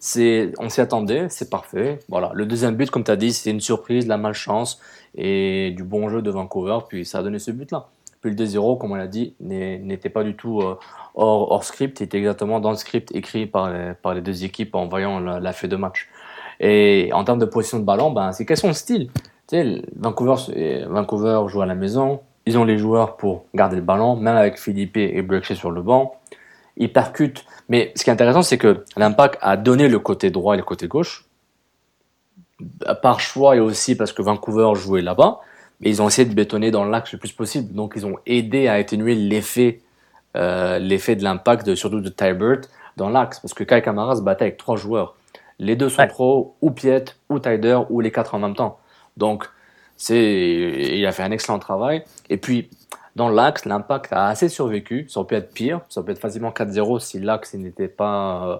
c'est, on s'y attendait, c'est parfait. Voilà. Le deuxième but, comme tu as dit, c'était une surprise, la malchance et du bon jeu de Vancouver. Puis ça a donné ce but-là. Puis le 2-0, comme on l'a dit, n'était pas du tout euh, hors, script. Il était exactement dans le script écrit par les, deux équipes en voyant la, la fait de match. Et en termes de position de ballon, ben, c'est question de style? Tu Vancouver, c'est- Vancouver joue à la maison. Ils ont les joueurs pour garder le ballon, même avec Philippe et Blackshea sur le banc. Ils percutent. Mais ce qui est intéressant, c'est que l'Impact a donné le côté droit et le côté gauche. Par choix et aussi parce que Vancouver jouait là-bas. Mais ils ont essayé de bétonner dans l'axe le plus possible. Donc, ils ont aidé à atténuer l'effet euh, l'effet de l'impact, de- surtout de Tybert, dans l'axe. Parce que Kai Kamara se battait avec trois joueurs. Les deux sont pro, ou Piet, ou Tyder, ou les quatre en même temps. Donc, c'est, il a fait un excellent travail. Et puis, dans l'axe, l'impact a assez survécu. Ça aurait pu être pire. Ça aurait pu être facilement 4-0 si l'axe n'était pas, euh,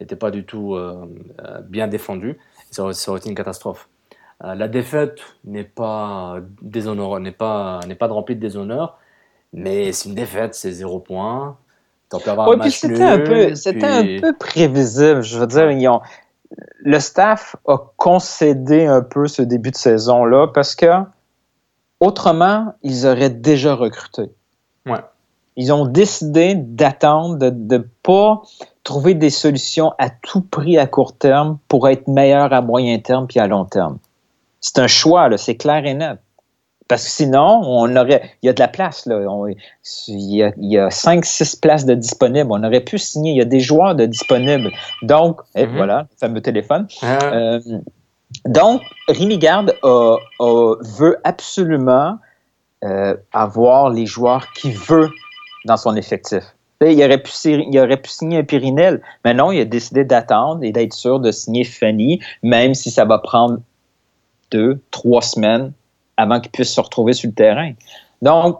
n'était pas du tout euh, euh, bien défendu. Ça aurait, ça aurait été une catastrophe. Euh, la défaite n'est pas déshonore, n'est pas, n'est pas de remplie de déshonneur, mais c'est une défaite, c'est zéro point. T'en peux avoir Ouais, un puis c'était un peu, c'était puis- un peu prévisible. Je veux dire, ils ont, le staff a concédé un peu ce début de saison-là parce que autrement, ils auraient déjà recruté. Ouais. Ils ont décidé d'attendre, de ne pas trouver des solutions à tout prix à court terme pour être meilleurs à moyen terme puis à long terme. C'est un choix, là, c'est clair et net. Parce que sinon, on aurait. Il y a de la place, là. On- il, y a, il y a 5-6 places de disponibles. On aurait pu signer. Il y a des joueurs de disponibles. Donc, et Mhm. voilà, le fameux téléphone. Ah, Euh, donc, Rémi Garde a- a- veut absolument euh, avoir les joueurs qu'il veut dans son effectif. Il aurait, pu, il aurait pu signer un Pirinel, mais non, il a décidé d'attendre et d'être sûr de signer Fanny, même si ça va prendre deux, trois semaines avant qu'il puisse se retrouver sur le terrain. Donc,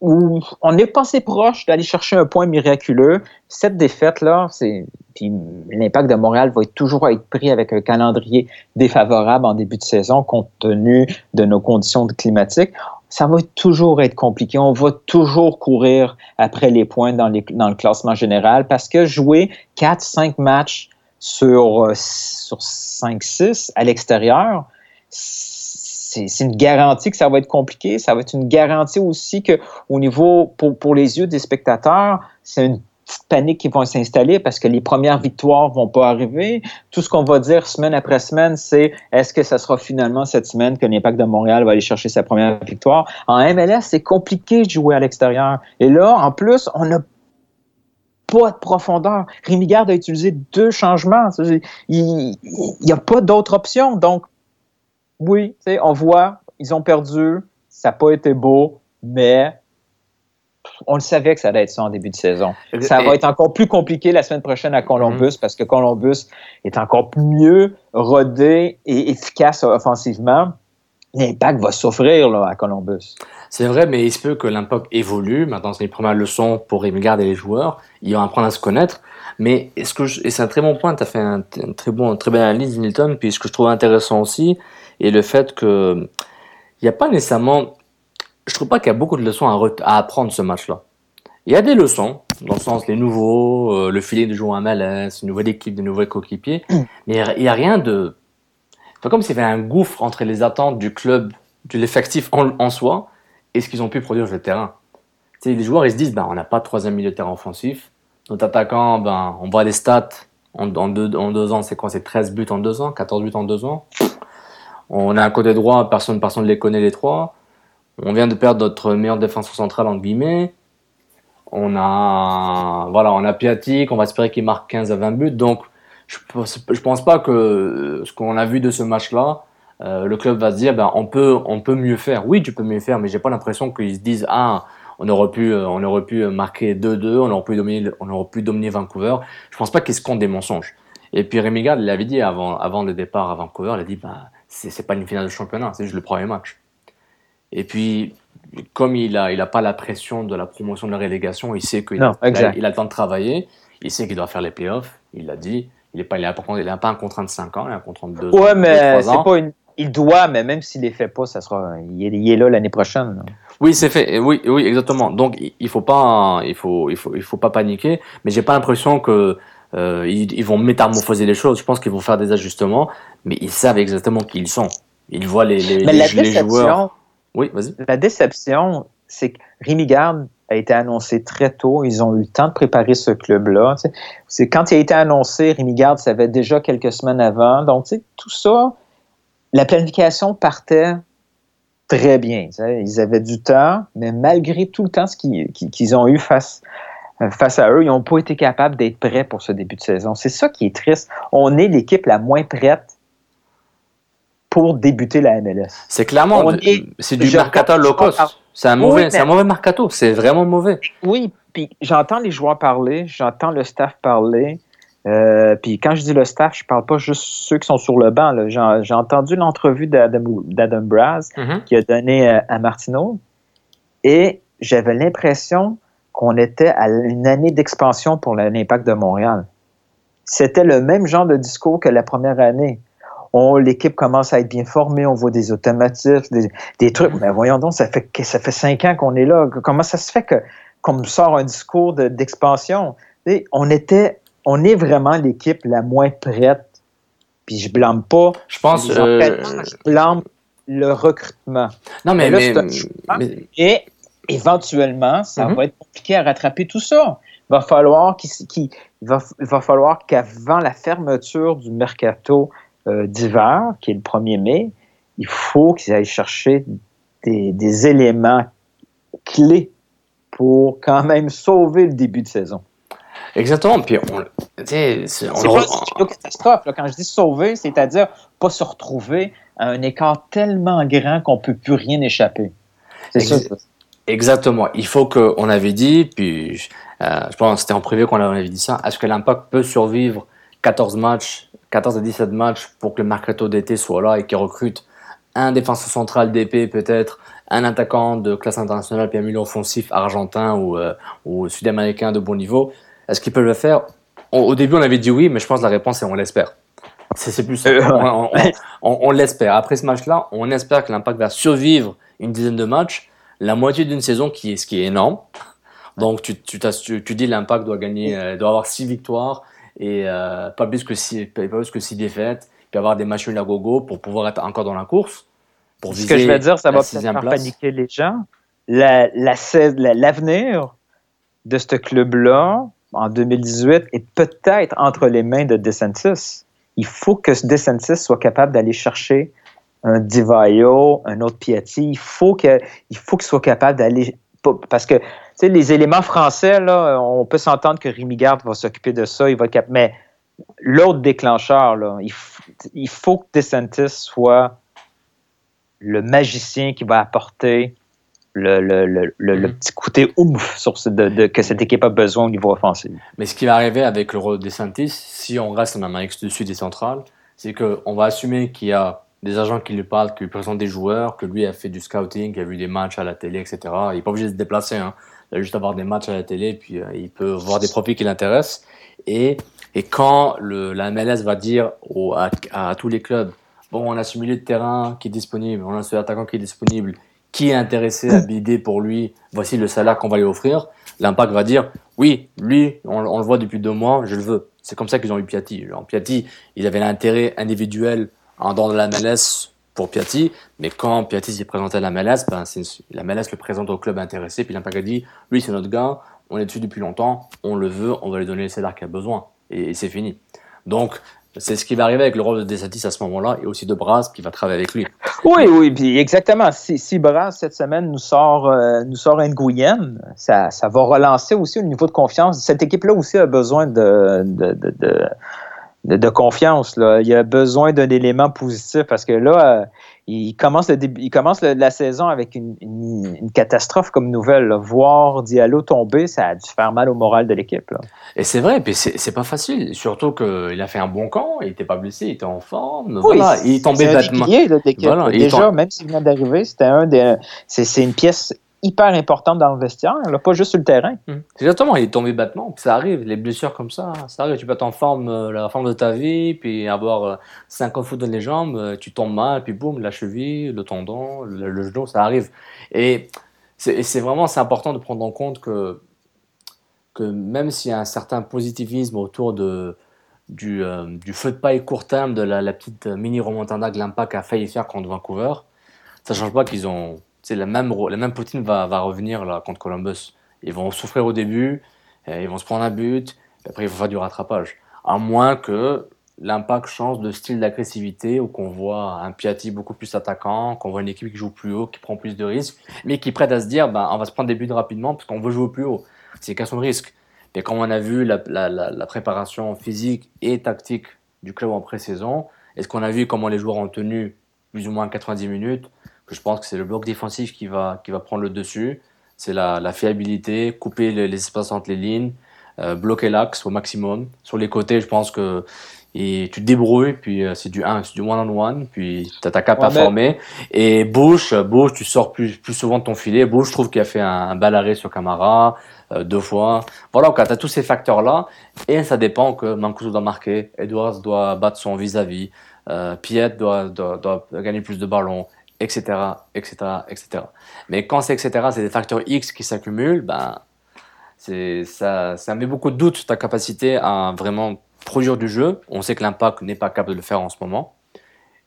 on est passé proche d'aller chercher un point miraculeux. Cette défaite-là, c'est. L'impact de Montréal va toujours être pris avec un calendrier défavorable en début de saison compte tenu de nos conditions climatiques. Ça va toujours être compliqué. On va toujours courir après les points dans, dans le classement général parce que jouer 4-5 matchs sur, euh, sur 5-6 à l'extérieur, c'est une garantie que ça va être compliqué. Ça va être une garantie aussi que au niveau, pour, pour les yeux des spectateurs, c'est une petite panique qui va s'installer parce que les premières victoires vont pas arriver. Tout ce qu'on va dire semaine après semaine, c'est est-ce que ça sera finalement cette semaine que l'Impact de Montréal va aller chercher sa première victoire? En MLS, c'est compliqué de jouer à l'extérieur. Et là, en plus, on n'a pas de profondeur. Rémi Garde a utilisé deux changements. Il n'y a pas d'autre option. Donc, oui, on voit, ils ont perdu, ça n'a pas été beau, mais on le savait que ça allait être ça en début de saison. Ça va être encore plus compliqué la semaine prochaine à Columbus Mhm. parce que Columbus est encore mieux rodé et efficace offensivement. L'impact va souffrir là, à Columbus. C'est vrai, mais il se peut que l'impact évolue. Maintenant, c'est une première leçon pour Rémi Garde et les joueurs. Ils vont apprendre à se connaître. Mais est-ce que je- et c'est un très bon point. Tu as fait un, très bon, une très belle analyse, Milton. Puis ce que je trouve intéressant aussi, est le fait que il n'y a pas nécessairement. Je trouve pas qu'il y a beaucoup de leçons à, à apprendre ce match-là. Il y a des leçons, dans le sens les nouveaux, euh, le feeling de jouer en MLS, une nouvelle équipe, de nouveaux coéquipiers. Mais il n'y a rien de. C'est comme s'il y avait un gouffre entre les attentes du club, de l'effectif en, en soi, et ce qu'ils ont pu produire sur le terrain. Tu sais, les joueurs, ils se disent, ben, on n'a pas de troisième milieu de terrain offensif. Notre attaquant, ben, on voit les stats. En, en deux, en deux ans, c'est quoi? C'est 13 buts en deux ans 14 buts en deux ans On a un côté droit, personne personne ne les connaît les trois. On vient de perdre notre meilleur défenseur central, entre guillemets. On a, voilà, on a Piatti, on va espérer qu'il marque 15 à 20 buts. Donc, je je pense pas que ce qu'on a vu de ce match-là, euh, le club va se dire, ben, on peut, on peut mieux faire. Oui, tu peux mieux faire, mais j'ai pas l'impression qu'ils se disent, ah, on aurait pu, euh, on aurait pu marquer 2-2, on aurait pu dominer, on aurait pu dominer Vancouver. Je pense pas qu'ils se comptent des mensonges. Et puis Rémi Garde, il l'avait dit avant, avant le départ à Vancouver, il a dit, ben, c'est c'est pas une finale de championnat, c'est juste le premier match. Et puis, comme il a, il a pas la pression de la promotion de la relégation, il sait qu'il Non, a, il a le temps de travailler, il sait qu'il doit faire les playoffs, il l'a dit, il n'est pas, il a pas, il a pas un contrat de 5 ans, il a un contrat de 2 ans. Ouais, mais c'est pas une. Il doit, mais même s'il les fait pas, ça sera. Il est, il est là l'année prochaine. là. Oui, c'est fait. Oui, oui, exactement. Donc, il- il faut pas, il faut, il faut, il faut pas paniquer. Mais j'ai pas l'impression que euh, ils, ils vont métamorphoser les choses. Je pense qu'ils vont faire des ajustements, mais ils savent exactement qui ils sont. Ils voient les, les, Mais les, la les joueurs. Oui, vas-y. la déception, c'est que Rémi Garde a été annoncé très tôt. Ils ont eu le temps de préparer ce club-là. C'est quand il a été annoncé, Rémi Garde savait déjà quelques semaines avant. Donc, tout ça, la planification partait très bien. Ils avaient du temps, mais malgré tout le temps qu'ils ont eu face, face à eux, ils n'ont pas été capables d'être prêts pour ce début de saison. C'est ça qui est triste. On est l'équipe la moins prête pour débuter la MLS. C'est clairement, c'est du mercato low cost. C'est un Oui, mauvais, mais- c'est un mauvais mercato. C'est vraiment mauvais. Oui, puis j'entends les joueurs parler, j'entends le staff parler. Euh, puis quand je dis le staff, je parle pas juste ceux qui sont sur le banc. J'ai entendu l'entrevue d'Adam Braz Mhm. qui a donné euh, à Martineau et j'avais l'impression qu'on était à une année d'expansion pour l'Impact de Montréal. C'était le même genre de discours que la première année. On- L'équipe commence à être bien formée, on voit des automatismes, des, des trucs. Mais voyons donc, ça fait, ça fait cinq ans qu'on est là. Comment ça se fait que qu'on me sort un discours de- d'expansion? On était, on est vraiment l'équipe la moins prête. Puis je blâme pas. Je pense. les euh, je blâme le recrutement. Non, mais, là, mais, c'est un choix. mais- Et éventuellement, ça Mhm. va être compliqué à rattraper tout ça. Il va falloir qu'il, qu'il- il va, falloir qu'avant la fermeture du mercato euh, d'hiver, qui est le 1er mai, il faut qu'ils aillent chercher des, des éléments clés pour quand même sauver le début de saison. exactement. Puis on, c'est- pas catastrophe. là. Quand je dis sauver, c'est-à-dire pas se retrouver à un écart tellement grand qu'on peut plus rien échapper. C'est ça. Ex- Exactement. Il faut que, on avait dit, puis euh, je pense que c'était en privé qu'on avait dit ça, est-ce que l'impact peut survivre 14 matchs, 14 à 17 matchs pour que le mercato d'été soit là et qu'il recrute un défenseur central d'épée peut-être, un attaquant de classe internationale puis un milieu offensif argentin ou, euh, ou sud-américain de bon niveau? Est-ce qu'ils peuvent le faire? On- Au début, on avait dit oui, mais je pense que la réponse est on l'espère. C'est plus ça. Euh, on- on l'espère. Après ce match-là, on espère que l'impact va survivre une dizaine de matchs, la moitié d'une saison, qui est, ce qui est énorme. Donc, tu, tu, tu, tu dis l'impact doit gagner, euh, doit avoir six victoires et euh, pas plus que six, pas plus que six défaites, puis avoir des matchs nuls à gogo pour pouvoir être encore dans la course. Pour Ce que je vais dire, ça va peut-être faire place. paniquer les gens. La- la sais- la- L'avenir de ce club-là, en 2018, est peut-être entre les mains de DeSantis. Il faut que ce DeSantis soit capable d'aller chercher un Divayo, un autre Piatti. Il faut que, il faut qu'il soit capable d'aller parce que tu sais, les éléments français là, on peut s'entendre que Rémi Garde va s'occuper de ça, il va cap- mais l'autre déclencheur là, il, faut que DeSantis soit le magicien qui va apporter le, le, le, le Mhm. petit côté ouf sur ce- de, de- que cette équipe a besoin au niveau offensif. Mais ce qui va arriver avec le rôle des Santis, si on reste en Amérique du Sud et centrale, c'est qu'on va assumer qu'il y a des agents qui lui parlent, qui lui présentent des joueurs, que lui a fait du scouting, qu'il a vu des matchs à la télé, etc. Il n'est pas obligé de se déplacer, hein. il a juste à voir des matchs à la télé, puis euh, il peut voir des profils qui l'intéressent. Et, quand la MLS va dire à, tous les clubs, bon, on a ce milieu de terrain qui est disponible, on a ce attaquant qui est disponible, qui est intéressé à bider pour lui, voici le salaire qu'on va lui offrir, l'impact va dire, oui, lui, on, on le voit depuis deux mois, je le veux. C'est comme ça qu'ils ont eu Piatti. Genre, Piatti, il avait l'intérêt individuel en dehors de la MLS pour Piatti, mais quand Piatti s'est présenté à la MLS, ben, la MLS le présente au club intéressé, puis l'impact a dit, lui, c'est notre gars, on est dessus depuis longtemps, on le veut, on va lui donner le salaire qu'il a besoin, et, c'est fini. Donc, c'est ce qui va arriver avec le rôle de Desatis à ce moment-là, et aussi de Bras qui va travailler avec lui. Oui, oui, puis exactement. Si, si Brass, cette semaine, nous sort, euh, nous sort Nguyen, ça, ça va relancer aussi au niveau de confiance. Cette équipe-là aussi a besoin de, de- de confiance. Là. Il y a besoin d'un élément positif parce que là, euh, il commence, le début, il commence le- la saison avec une, une- une catastrophe comme nouvelle. là. Voir Diallo tomber, ça a dû faire mal au moral de l'équipe. Et c'est vrai, puis c'est pas facile, surtout qu'il a fait un bon camp, il était pas blessé, il était en forme, Oui, voilà, il est tombé bêtement. Voilà, il Déjà, même s'il vient d'arriver, c'était un des, c'est une pièce hyper importante dans le vestiaire, là, pas juste sur le terrain. Mhm. Exactement, il est tombé bêtement. Puis ça arrive, les blessures comme ça, ça arrive. Tu peux être en forme, euh, la forme de ta vie, puis avoir euh, 50 foot dans les jambes, euh, tu tombes mal, puis boum, la cheville, le tendon, le, le genou, ça arrive. Et c'est vraiment c'est important de prendre en compte que, que même s'il y a un certain positivisme autour de, du, euh, du feu de paille court terme, de la, la petite mini remontada que l'Impact a failli faire contre Vancouver, ça change pas qu'ils ont. C'est la même, la même Poutine va, va revenir là, contre Columbus. Ils vont souffrir au début, euh, ils vont se prendre un but, et après il faut faire du rattrapage. À moins que l'impact change de style d'agressivité, ou qu'on voit un Piatti beaucoup plus attaquant, qu'on voit une équipe qui joue plus haut, qui prend plus de risques, mais qui prête à se dire bah, on va se prendre des buts rapidement parce qu'on veut jouer plus haut. C'est question de risque. Et comme on a vu la, la, la, préparation physique et tactique du club en pré-saison, est-ce qu'on a vu comment les joueurs ont tenu plus ou moins 90 minutes? Que je pense que c'est le bloc défensif qui va, qui va prendre le dessus. C'est la, la fiabilité, couper les, les espaces entre les lignes, euh, bloquer l'axe au maximum. Sur les côtés, je pense que et tu te débrouilles, puis euh, c'est du 1, c'est du one-on-one, puis tu t'as Ouais, mais- performer. Et Bush, euh, Bush, tu sors plus, plus souvent de ton filet. Bush, je trouve qu'il a fait un, un bel arrêt sur Camara, euh, deux fois. Voilà, quand tu as tous ces facteurs-là, et ça dépend que Mancuso doit marquer, Edwards doit battre son vis-à-vis, euh, Piet doit, doit, doit gagner plus de ballons, etc., etc., etc. Mais quand c'est etc., c'est des facteurs X qui s'accumulent, ben, ça, ça met beaucoup de doute ta capacité à vraiment produire du jeu. On sait que l'impact n'est pas capable de le faire en ce moment.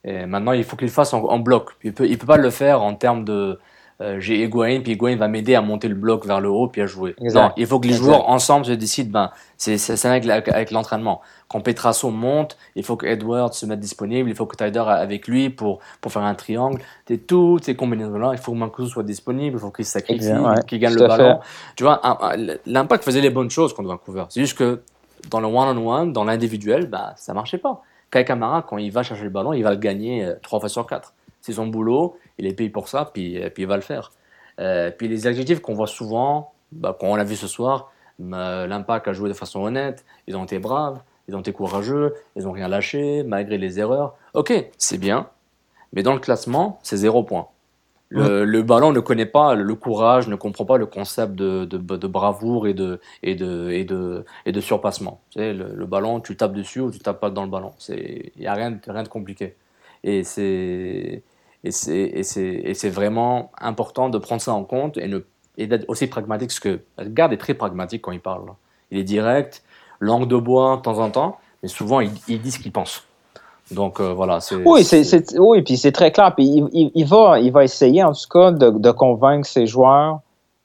Et maintenant, il faut qu'il fasse en, bloc. Il peut, il peut pas le faire en termes de euh, j'ai Higuain, puis Higuain va m'aider à monter le bloc vers le haut, puis à jouer. Exact. Non, il faut que les joueurs ensemble se décident. Ben, c'est c'est avec, avec l'entraînement. Quand Petrasso monte, il faut que Edwards se mette disponible, il faut que Tyder avec lui pour, pour faire un triangle. C'est toutes ces combinaisons-là. Il faut que Mancuso soit disponible, il faut qu'il sacrifie, ouais, qu'il gagne le ballon. fait. Tu vois, l'impact faisait les bonnes choses contre Vancouver. C'est juste que dans le one-on-one, dans l'individuel, bah, ça marchait pas. Kai Kamara, quand il va chercher le ballon, il va le gagner euh, trois fois sur quatre. C'est son boulot, il est payé pour ça, puis, euh, puis il va le faire. Euh, puis les adjectifs qu'on voit souvent, bah, quand on l'a vu ce soir, bah, l'impact a joué de façon honnête, ils ont été braves, ils ont été courageux, ils ont rien lâché, malgré les erreurs. Ok, c'est bien, mais dans le classement, c'est zéro point. Le, le ballon ne connaît pas le courage, ne comprend pas le concept de, de, de bravoure et de, et de, et de, et de surpassement. Tu sais, le, le ballon, tu tapes dessus ou tu tapes pas dans le ballon. Il n'y a rien, de- rien de compliqué. Et c'est et c'est vraiment important de prendre ça en compte et, d'être aussi pragmatique. Parce que Regarde est très pragmatique quand il parle. Il est direct, langue de bois de temps en temps, mais souvent il, il dit ce qu'il pense. Donc euh, voilà. c'est- Oui, oui, puis c'est très clair. Puis il, il- il va, il va essayer, en tout cas, de, de convaincre ses joueurs,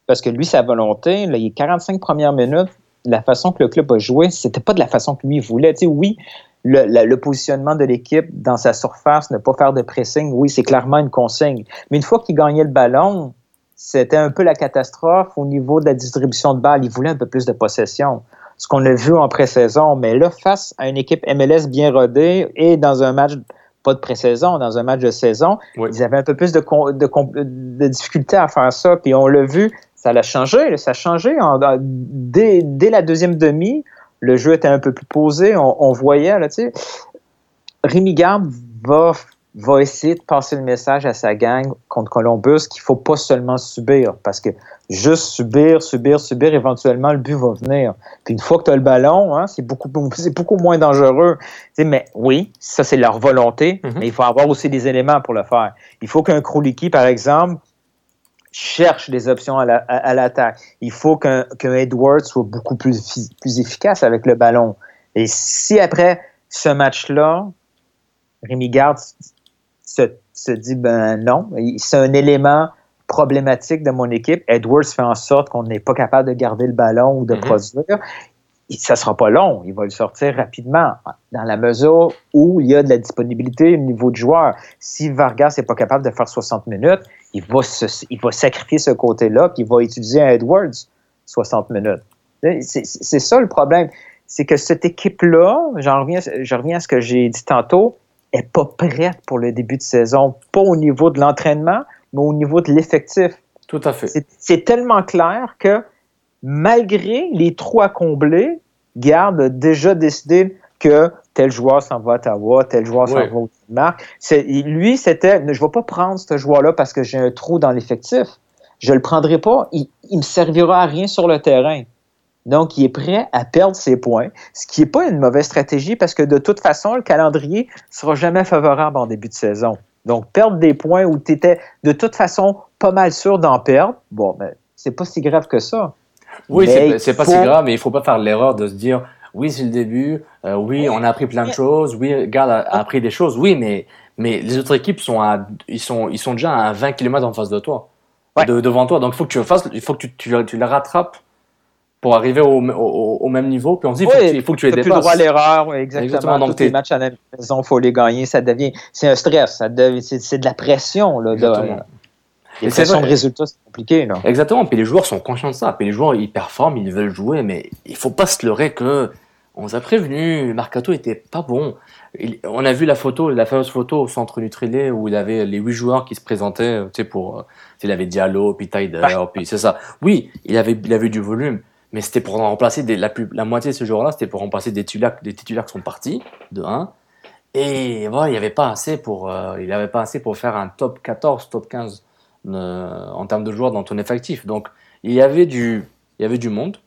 parce que lui, sa volonté, là, les 45 premières minutes, la façon que le club a joué, c'était pas de la façon que lui voulait. Tu sais, oui, le, la- le positionnement de l'équipe dans sa surface, ne pas faire de pressing, oui, c'est clairement une consigne. Mais une fois qu'il gagnait le ballon, c'était un peu la catastrophe au niveau de la distribution de balles. Il voulait un peu plus de possession. Ce qu'on a vu en pré-saison. Mais là, face à une équipe MLS bien rodée et dans un match pas de pré-saison, dans un match de saison, ils avaient un peu plus de, de, de, difficulté à faire ça. Puis on l'a vu, ça l'a changé. Ça a changé. dès, dès, la deuxième demi, le jeu était un peu plus posé. On, on voyait, là, tu sais. Rémi Garde va va essayer de passer le message à sa gang contre Columbus qu'il faut pas seulement subir, parce que juste subir, subir, subir, éventuellement, le but va venir. Puis une fois que tu as le ballon, hein, c'est beaucoup, beaucoup moins dangereux. mais oui, ça, c'est leur volonté, mm-hmm. mais il faut avoir aussi des éléments pour le faire. Il faut qu'un Kroliki, par exemple, cherche des options à l'attaque. il faut qu'un Edwards soit beaucoup plus, plus efficace avec le ballon. Et si après ce match-là, Rémi Garde se, dit ben non, c'est un élément problématique de mon équipe. Edwards fait en sorte qu'on n'est pas capable de garder le ballon ou de mhm. produire. Ça ne sera pas long, il va le sortir rapidement, dans la mesure où il y a de la disponibilité au niveau du joueur. Si Vargas n'est pas capable de faire 60 minutes, il va, il va sacrifier ce côté-là, puis il va utiliser un Edwards 60 minutes. C'est ça le problème. C'est que cette équipe-là, j'en reviens, je reviens à ce que j'ai dit tantôt, est pas prête pour le début de saison, pas au niveau de l'entraînement, mais au niveau de l'effectif. Tout à fait. C'est tellement clair que malgré les trous à combler, Garde a déjà décidé que tel joueur s'en va à Ottawa, tel joueur s'en va au Danemark. Lui, c'était, je ne vais pas prendre ce joueur-là parce que j'ai un trou dans l'effectif. Je ne le prendrai pas. Il, ne me servira à rien sur le terrain. Donc, il est prêt à perdre ses points, ce qui n'est pas une mauvaise stratégie parce que de toute façon, le calendrier ne sera jamais favorable en début de saison. Donc, perdre des points où tu étais de toute façon pas mal sûr d'en perdre, bon, ben, c'est pas si grave que ça. Oui, c'est pas si grave, mais il faut pas faire l'erreur de se dire oui, c'est le début, euh, oui, on a appris plein de choses, oui, Garde a, a, appris des choses, oui, mais, mais les autres équipes sont, à, ils sont, ils sont déjà à 20 km en face de toi, devant toi. Donc, il faut que tu fasses, il faut que tu, tu, tu la rattrapes pour arriver au, au, au, même niveau. Puis on se dit, il faut que tu les dépasses. plus droit à l'erreur, exactement. exactement. Donc, Tous les matchs à la maison, il faut les gagner. Ça devient, c'est un stress. C'est, de la pression. Là. De, et pression de résultats, c'est compliqué. Là. Exactement. Puis les joueurs sont conscients de ça. Puis les joueurs, ils performent, ils veulent jouer, mais il faut pas se leurrer que on nous a prévenu, Marcato était pas bon. on a vu la photo, la fameuse photo au centre Nutrilé où il avait les huit joueurs qui se présentaient, tu sais, pour, euh, il avait Diallo, puis Tyder, puis c'est ça. Oui, il avait, il avait du volume, mais c'était pour remplacer des, la, la moitié de ce jour-là, c'était pour remplacer des titulaires, des titulaires qui sont partis, de 1. Et voilà, il n'y avait pas assez pour, euh, il avait pas assez pour faire un top 14, top 15 euh, en termes de joueurs dans ton effectif. Donc, il y avait du, il y avait du monde,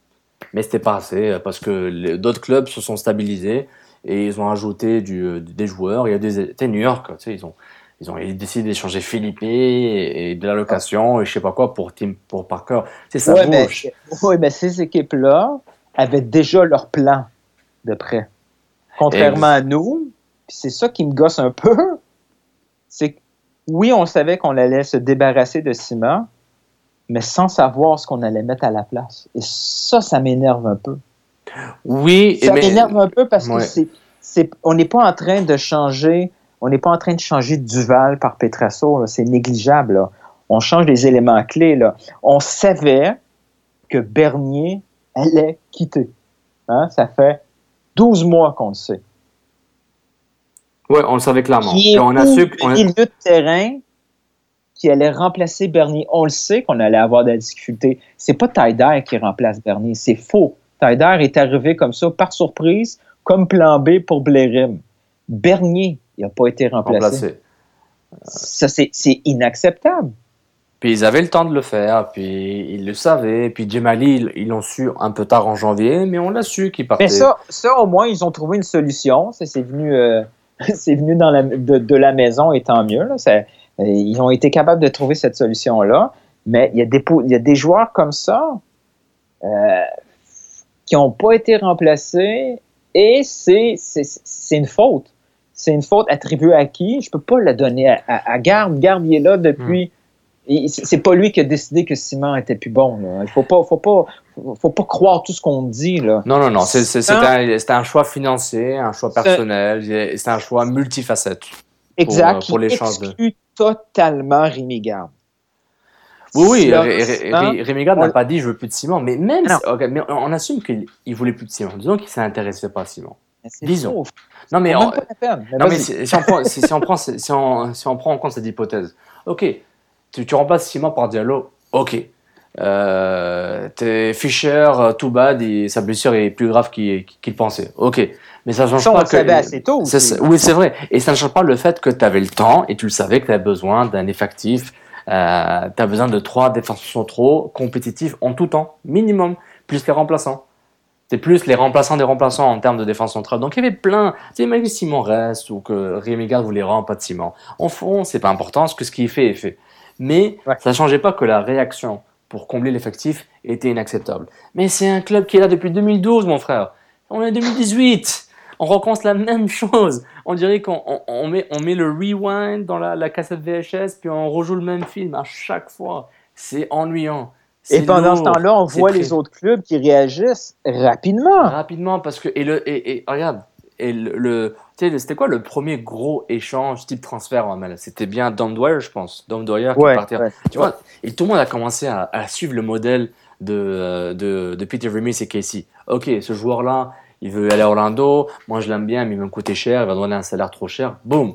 mais c'était pas assez euh, parce que d'autres clubs se sont stabilisés et ils ont ajouté du, des joueurs. Il y a des, New York, tu sais, ils ont, ils ont décidé d'échanger Philippe et de l'allocation et je sais pas quoi pour Tim, pour Parker. C'est ça bouge. oui, mais ces équipes-là avaient déjà leur plan de prêt. Contrairement à nous, c'est ça qui me gosse un peu, c'est que oui, on savait qu'on allait se débarrasser de Simon, mais sans savoir ce qu'on allait mettre à la place. Et ça, ça m'énerve un peu. Oui, ça m'énerve un peu parce que c'est, on n'est pas en train de changer on n'est pas en train de changer Duval par Petrasso, c'est négligeable. On change des éléments clés. Là. On savait que Bernier allait quitter. Hein? Ça fait 12 mois qu'on le sait. Oui, on le savait clairement. on a su le milieu de terrain qui allait remplacer Bernier. On le sait qu'on allait avoir de la difficulté. C'est pas Taider qui remplace Bernier, c'est faux. Taider est arrivé comme ça par surprise, comme plan B pour Blairim. Bernier il n'a pas été remplacé. Ça, c'est inacceptable. Puis ils avaient le temps de le faire, puis ils le savaient. Puis Djemali, ils l'ont su un peu tard en janvier, mais on l'a su qu'il partait. Mais ça, ça, au moins, ils ont trouvé une solution. Ça, c'est venu, euh, c'est venu dans la, de, la maison, et tant mieux. Là. Euh, ils ont été capables de trouver cette solution-là. Mais il y, a des, il y a des joueurs comme ça euh, qui n'ont pas été remplacés et c'est une faute c'est une faute attribuée à qui? Je peux pas la donner à, à, Garde. Garde, il est là depuis. Hmm. C'est pas lui qui a décidé que Simon était plus bon. Il faut pas, faut pas, faut pas croire tout ce qu'on dit là. Non, non, non. C'est un, un, choix financier, un choix personnel. C'est un choix multifacette. Exact. Pour, pour les exclut totalement Rémi Garde. Oui, oui, Rémi Garde n'a pas dit je veux plus de Simon, mais même, si, mais on assume qu'il voulait plus de Simon. Disons qu'il s'intéressait pas à. C'est Disons. faux. Non, mais, on- non, si, si on prend, si, on prend, si, on, prend en compte cette hypothèse, ok, tu, tu remplaces Simon par Diallo, ok. Euh, Fischer, euh, too bad, sa blessure est plus grave qu'il qu'il pensait, ok. Mais ça change Ça, pas le que. savait assez tôt C'est- aussi. c'est- oui, c'est vrai. Et ça ne change pas le fait que tu avais le temps et tu le savais que tu avais besoin d'un effectif. Euh, tu as besoin de trois défenseurs centraux compétitifs en tout temps, minimum, plus les remplaçants. C'est plus les remplaçants des remplaçants en termes de défense centrale. Donc il y avait plein. Tu sais, imagine Simon reste ou que Rémi Garde voulait vraiment pas de Simon. En fond, c'est pas important, parce que ce qui est fait est fait. Mais ça ne changeait pas que la réaction pour combler l'effectif était inacceptable. Mais c'est un club qui est là depuis 2012, mon frère. On est en 2018. On recommence la même chose. On dirait qu'on on- on met, on met le rewind dans la, la cassette VHS, puis on rejoue le même film à chaque fois. C'est ennuyant. Et pendant ce temps-là, on voit les autres clubs qui réagissent rapidement. Rapidement, parce que. Et, le, et, et regarde, et le, le- tu sais, c'était quoi le premier gros échange type transfert en MLS C'était bien Dom Dwyer, je pense. Dom Dwyer qui Ouais, partait. ouais. Tu vois, et tout le monde a commencé à, à suivre le modèle de, euh, de, de Peter Remis et Casey. Ok, ce joueur-là, il veut aller à Orlando. Moi, je l'aime bien, mais il va me coûter cher. Il va donner un salaire trop cher. Boum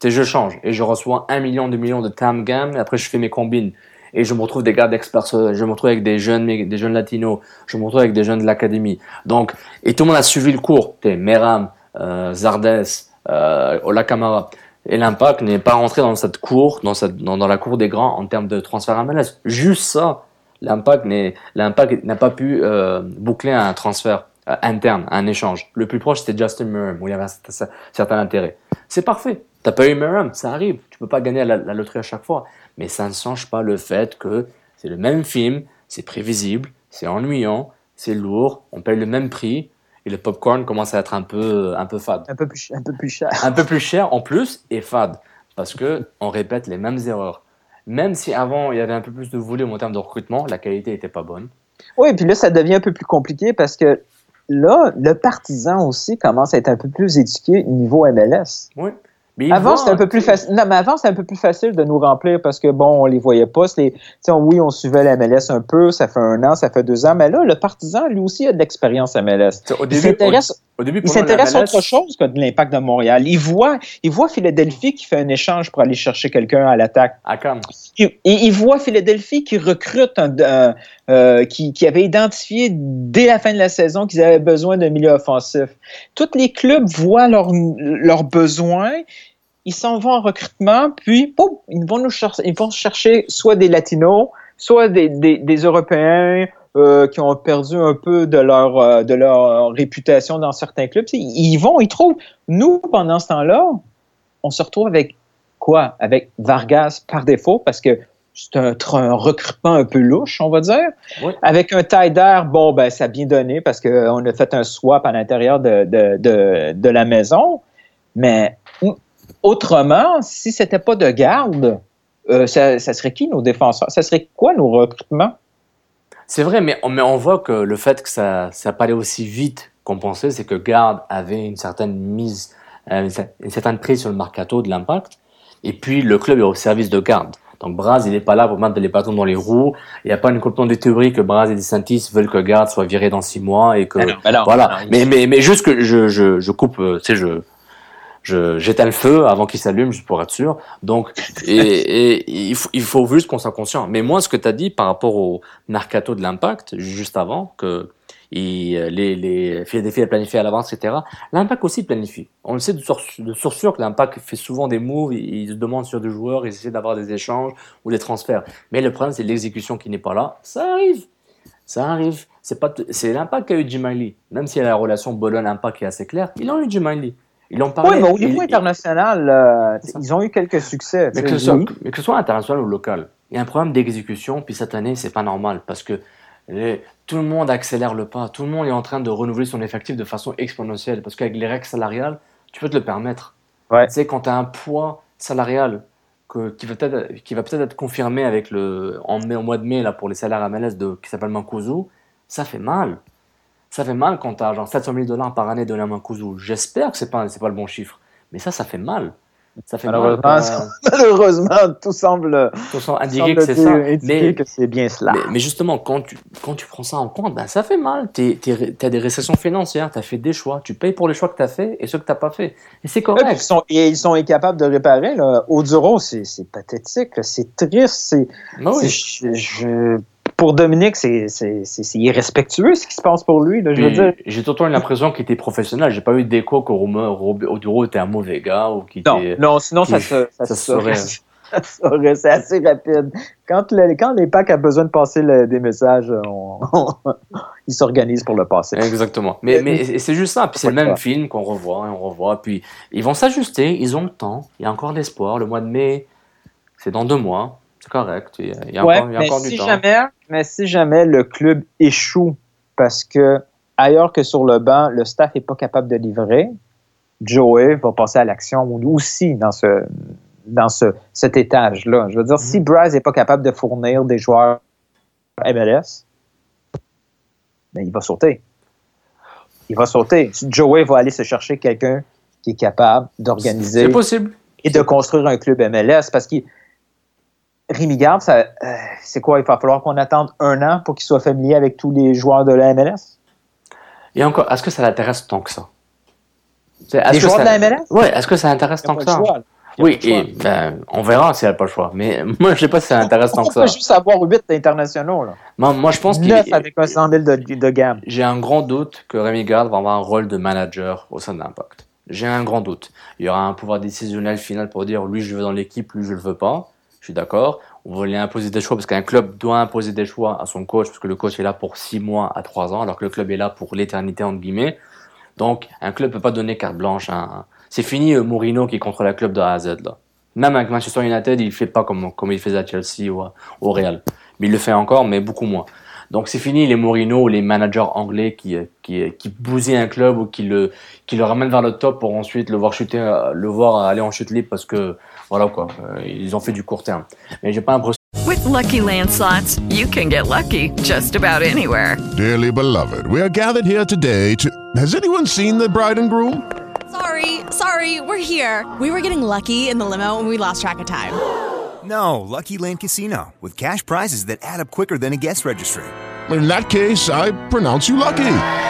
sais, je change. Et je reçois un million, deux millions de TAM GAM. Et après, je fais mes combines. Et je me retrouve des gars d'experts. Je me retrouve avec des jeunes, des jeunes latinos. Je me retrouve avec des jeunes de l'académie. Donc, et tout le monde a suivi le cours. T'es Meram, euh, Zardes, euh, Ola Kamara. Et l'impact n'est pas rentré dans cette cour, dans, cette, dans, la cour des grands en termes de transfert à MLS. Juste ça. L'impact n'a pas pu euh, boucler un transfert euh, interne, un échange. Le plus proche, c'était Justin Merham, où il y avait un certain- intérêt. C'est parfait. T'as pas eu Merham, ça arrive. Tu peux pas gagner la, la loterie à chaque fois. Mais ça ne change pas le fait que c'est le même film, c'est prévisible, c'est ennuyant, c'est lourd, on paye le même prix, et le popcorn commence à être un peu, un peu fade. Un peu plus, un peu plus cher. Un peu plus cher en plus et fade. Parce que on répète les mêmes erreurs. Même si avant il y avait un peu plus de volume en termes de recrutement, la qualité n'était pas bonne. Oui, puis là, ça devient un peu plus compliqué parce que là, le partisan aussi commence à être un peu plus éduqué niveau MLS. Oui. Mais Avant, c'était un peu plus facile. Non, mais avant, c'était un peu plus facile de nous remplir parce que, bon, on les voyait pas. C'est les- on- oui, on suivait la MLS un peu, ça fait un an, ça fait deux ans, mais là, le partisan, lui aussi, a de l'expérience MLS. Au Il début, s'intéresse au, début, il s'intéresse à autre chose que de l'impact de Montréal. Il voit, il voit Philadelphie qui fait un échange pour aller chercher quelqu'un à l'attaque. À Cam. Et il voit Philadelphie qui recrute, un, euh, qui, qui avait identifié dès la fin de la saison qu'ils avaient besoin d'un milieu offensif. Tous les clubs voient leurs leurs besoins, ils s'en vont en recrutement, puis ils vont nous chercher, ils vont chercher soit des Latinos, soit des, des, des Européens euh, qui ont perdu un peu de leur euh, de leur réputation dans certains clubs. Ils vont, ils trouvent. Nous, pendant ce temps-là, on se retrouve avec quoi? Avec Vargas par défaut, parce que c'est un, un recrutement un peu louche, on va dire. Oui. Avec un taille d'air, bon, ben, ça a bien donné parce qu'on a fait un swap à l'intérieur de, de, de, de la maison. Mais autrement, si c'était pas de garde, euh, ça, ça serait qui nos défenseurs? Ça serait quoi nos recrutements? C'est vrai, mais on, mais on voit que le fait que ça n'a pas allé aussi vite qu'on pensait, c'est que Garde avait une certaine mise, euh, une cer- une certaine prise sur le mercato de l'impact, et puis le club est au service de Garde. Donc Braz, il n'est pas là pour mettre les bâtons dans les roues. Il n'y a pas une complète de théorie que Braz et DeSantis veulent que Garde soit viré dans six mois et que Ah bah voilà. bah mais, mais mais juste que je je, je coupe, euh, tu sais, je j'éteins le feu avant qu'il s'allume juste pour être sûr. Donc et, et il faut il faut juste qu'on soit conscient. Mais moi, ce que tu as dit par rapport au mercato de l'impact juste avant que il, les les Philadelphie a planifié à l'avance, etc. L'impact aussi planifie. On le sait de source de source sûre que l'impact fait souvent des moves, il, il se demande sur des joueurs, il essaie d'avoir des échanges ou des transferts. Mais le problème, c'est l'exécution qui n'est pas là. Ça arrive. Ça arrive. C'est pas, c'est l'impact qu'a eu Jim Miley. Même si la relation Bologne-Impact qui est assez claire, ils ont eu Jim Miley. Ils ont parlé. Oui, mais au niveau ils- international, euh, ils ont eu quelques succès. mais que, ce soit, oui. mais que ce soit international ou local, il y a un problème d'exécution, puis cette année, c'est pas normal parce que les- tout le monde accélère le pas, tout le monde est en train de renouveler son effectif de façon exponentielle parce qu'avec les règles salariales, tu peux te le permettre. Ouais. Tu sais, quand tu as un poids salarial que, qui va peut-être qui va peut-être être confirmé avec le, en, mai, au mois de mai là, pour les salaires MLS de, qui s'appelle Mancuso, ça fait mal. Ça fait mal quand tu as genre 700 000 dollars par année donné à Mancuso. J'espère que c'est pas, pas le bon chiffre, mais ça, ça fait mal. Ça fait Malheureusement, mal, quoi. malheureusement, tout semble, Tout semble indiquer que c'est ça. Mais, que c'est bien cela. mais, mais justement, quand tu, quand tu prends ça en compte, ben, ça fait mal. Tu as des restrictions financières, tu as fait des choix. Tu payes pour les choix que tu as fait et ceux que tu n'as pas fait. Et c'est correct. ils, sont, et ils sont incapables de réparer. Là. Oduro, c'est c'est pathétique. C'est triste. C'est, Ben oui. c'est- je- je- pour Dominique, c'est c'est- c'est- c'est irrespectueux ce qui se passe pour lui. Là, je veux Puis, dire. J'ai tout le temps l'impression qu'il était professionnel. J'ai pas eu d'écho que Oduro était un mauvais gars ou qu'il Non, était. non, sinon ça se, ça ça se se saurait. saurait. Ça se saurait, C'est assez rapide. Quand, le, quand les packs a besoin de passer le- des messages, on- ils s'organisent pour le passer. Exactement. Mais, mais et c'est juste ça. Puis c'est le même film qu'on revoit et on revoit. Puis ils vont s'ajuster. Ils ont le temps. Il y a encore l'espoir. Le mois de mai, c'est dans deux mois. Correct. Il y a, Ouais, encore, il y a mais, encore si du temps. jamais, mais si jamais le club échoue parce que ailleurs que sur le banc, le staff n'est pas capable de livrer, Joey va passer à l'action aussi dans ce dans ce, cet étage-là. Je veux dire, si Braz n'est pas capable de fournir des joueurs MLS, ben, il va sauter. Il va sauter. Joey va aller se chercher quelqu'un qui est capable d'organiser et de construire un club MLS parce que Rémi Garde, euh, c'est quoi? Il va falloir qu'on attende un an pour qu'il soit familier avec tous les joueurs de la MLS? Et encore, est-ce que ça l'intéresse tant que ça? Les que joueurs ça- de la MLS? Ouais, est-ce que ça l'intéresse tant que ça? choix, Oui, et ben, on verra s'il n'y a pas le choix. Mais moi, je sais pas si ça l'intéresse tant que ça. juste avoir 8 internationaux? Là? Moi, moi, je pense qu'il 9 avec un 100 000 de, de gamme. J'ai un grand doute que Rémi Garde va avoir un rôle de manager au sein de l'Impact. J'ai un grand doute. Il y aura un pouvoir décisionnel final pour dire lui je veux dans l'équipe, lui je le veux pas. Je suis d'accord. On lui imposer des choix parce qu'un club doit imposer des choix à son coach parce que le coach est là pour six mois à trois ans alors que le club est là pour l'éternité entre guillemets. Donc un club peut pas donner carte blanche. un- C'est fini euh, Mourinho qui contrôle la club de A à Z là. Même avec Manchester United, il fait pas comme comme il faisait à Chelsea ou à- au Real. Mais il le fait encore, mais beaucoup moins. Donc c'est fini les Mourinho ou les managers anglais qui, qui, qui bousillent un club ou qui le, qui le ramènent vers le top pour ensuite le voir chuter, euh, le voir aller en chute libre parce que voilà quoi, euh, ils ont fait du court terme. Mais j'ai pas l'impression. With Lucky Land slots, you can get lucky just about anywhere. Dearly beloved, we are gathered here today to. Has anyone seen the bride and groom? Sorry, sorry, we're here. We were getting lucky in the limo and we lost track of time. No, Lucky Land Casino, with cash prizes that add up quicker than a guest registry. In that case, I pronounce you lucky.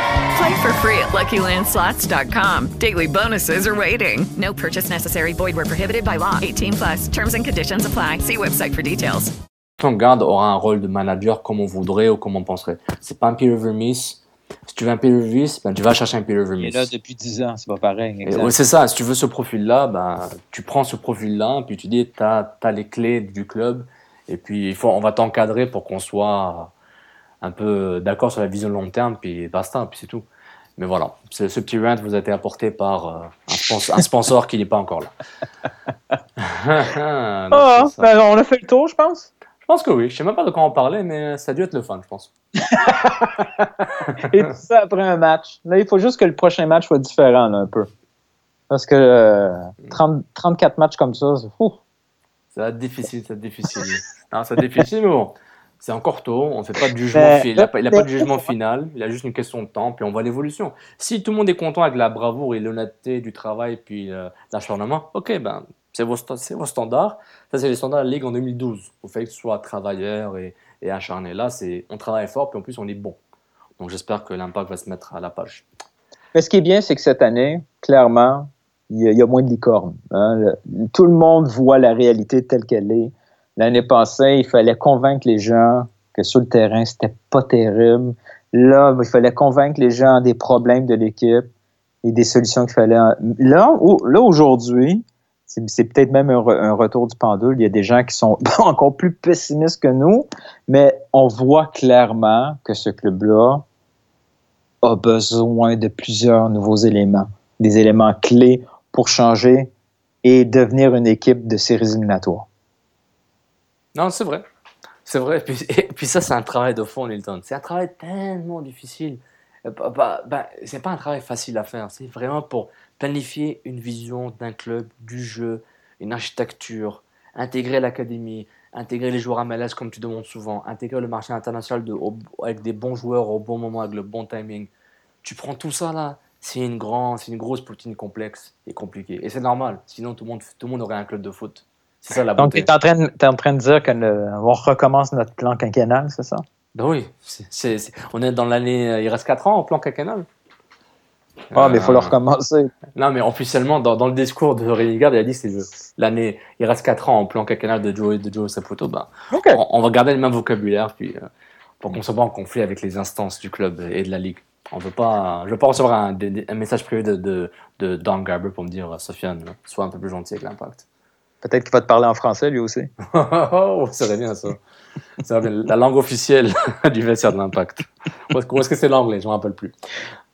Play for free at LuckyLandSlots.com. Daily bonuses are waiting. No purchase necessary. Void where prohibited by law. 18 plus. Terms and conditions apply. See website for details. que Garde aura un rôle de manager comme on voudrait ou comme on penserait. C'est pas un Peter Vermees. Si tu veux un Peter Vermees, ben tu vas chercher un Peter Il est là depuis 10 ans, c'est pas pareil. Ouais, c'est ça, si tu veux ce profil-là, ben, tu prends ce profil-là, puis tu dis, tu as, les clés du club, et puis il faut, on va t'encadrer pour qu'on soit un peu d'accord sur la vision long terme, puis basta, puis c'est tout. Mais voilà, ce, ce petit rant vous a été apporté par euh, un, sponsor, un sponsor qui n'est pas encore là. Donc, ça. ben, on a fait le tour, je pense. Je pense que oui, je sais même pas de quoi on parlait, mais ça a dû être le fun, je pense. Et tout ça après un match. Là, il faut juste que le prochain match soit différent, là, un peu. Parce que euh, 30 34 matchs comme ça, c'est fou. Ça va être difficile, ça va être difficile. Non, ça va être difficile, mais bon, c'est encore tôt, on fait pas de jugement final. Il n'a pas, pas de jugement final, il a juste une question de temps, puis on voit l'évolution. Si tout le monde est content avec la bravoure et l'honnêteté du travail, puis euh, l'acharnement, ok, ben, c'est vos, standards. Ça, c'est les standards de la Ligue en 2012. Il fallait que tu sois travailleur et, et acharné. Là, c'est, on travaille fort, puis en plus, on est bon. Donc, j'espère que l'impact va se mettre à la page. Mais ce qui est bien, c'est que cette année, clairement, il y, a- il y a moins de licornes. hein. Le- tout le monde voit la réalité telle qu'elle est. L'année passée, il fallait convaincre les gens que sur le terrain, c'était pas terrible. Là, il fallait convaincre les gens des problèmes de l'équipe et des solutions qu'il fallait. Là, au- là aujourd'hui, c'est peut-être même un retour du pendule. Il y a des gens qui sont encore plus pessimistes que nous, mais on voit clairement que ce club-là a besoin de plusieurs nouveaux éléments, des éléments clés pour changer et devenir une équipe de séries éliminatoires. Non, c'est vrai. C'est vrai. Et puis, ça, c'est un travail de fond, Nilton. C'est un travail tellement difficile. Euh, bah, bah, bah, c'est pas un travail facile à faire. C'est vraiment pour planifier une vision d'un club, du jeu, une architecture, intégrer l'académie, intégrer les joueurs à MLS comme tu demandes souvent, intégrer le marché international de, avec des bons joueurs au bon moment, avec le bon timing. Tu prends tout ça là, c'est une, grande, c'est une grosse poutine complexe et compliquée. Et c'est normal, sinon tout le monde, tout le monde aurait un club de foot. C'est ça la Donc, beauté. tu es, en train de- t'es en train de dire qu'on recommence notre plan quinquennal, c'est ça? Ben oui, on est dans l'année. euh, Il reste 4 ans au plan quinquennal. Ah, mais il faut Euh, le recommencer. Non, mais officiellement, dans, dans le discours de René Garde, il a dit que c'est l'année. Il reste 4 ans en plan quinquennal de Joe, de Joe Saputo. Ben, OK. on, on va garder le même vocabulaire puis, euh, pour qu'on ne soit pas en conflit avec les instances du club et de la ligue. On veut pas, je veux pas recevoir un message privé de, de, de Don Garber pour me dire Sofiane, sois un peu plus gentil avec l'impact. Peut-être qu'il va te parler en français, lui aussi. oh, ça serait bien ça. Ça bien. La langue officielle du vestiaire de l'impact. Ou est-ce que- c'est l'anglais? Je ne me rappelle plus.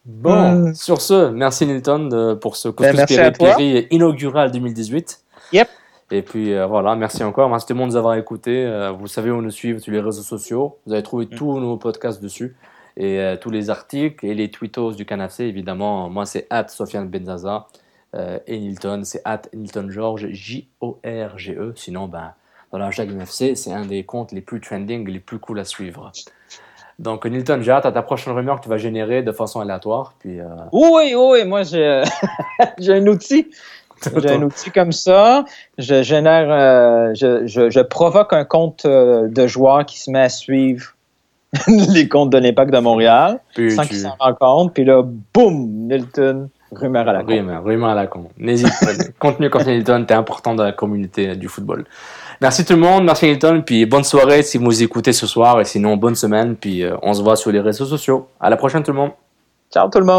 Bon, Hmm. sur ce, merci Nilton de- pour ce Ben, couscous. Piri inaugural 2018. Yep. Et puis euh, voilà, merci encore. Merci tout le monde de nous avoir écoutés. Euh, vous savez où nous suivre sur les réseaux sociaux. Vous avez trouvé Mm. tous nos podcasts dessus. Et euh, tous les articles et les tweetos du canapé, évidemment. Moi, c'est at Sofiane Benzaza. Euh, et Nilton, c'est at Nilton George, J-O-R-G-E. Sinon, ben, dans l'hashtag MFC, c'est un des comptes les plus trending, les plus cool à suivre. Donc, Nilton, j'ai hâte à ta prochaine rumeur que tu vas générer de façon aléatoire. Puis, euh, Oui, oui, moi, j'ai un outil. J'ai un outil comme ça. Je génère, euh, je, je, je provoque un compte de joueur qui se met à suivre les comptes de l'Impact de Montréal Puis sans tu- qu'il s'en rende compte. Puis là, boum, Milton, rumeur à la con. Rumeur, rumeur à la con. N'hésite pas. Contenu comme Nilton, t'es important dans la communauté du football. Merci tout le monde, merci Nilton, puis bonne soirée si vous écoutez ce soir, et sinon bonne semaine, puis euh, on se voit sur les réseaux sociaux. À la prochaine tout le monde. Ciao tout le monde.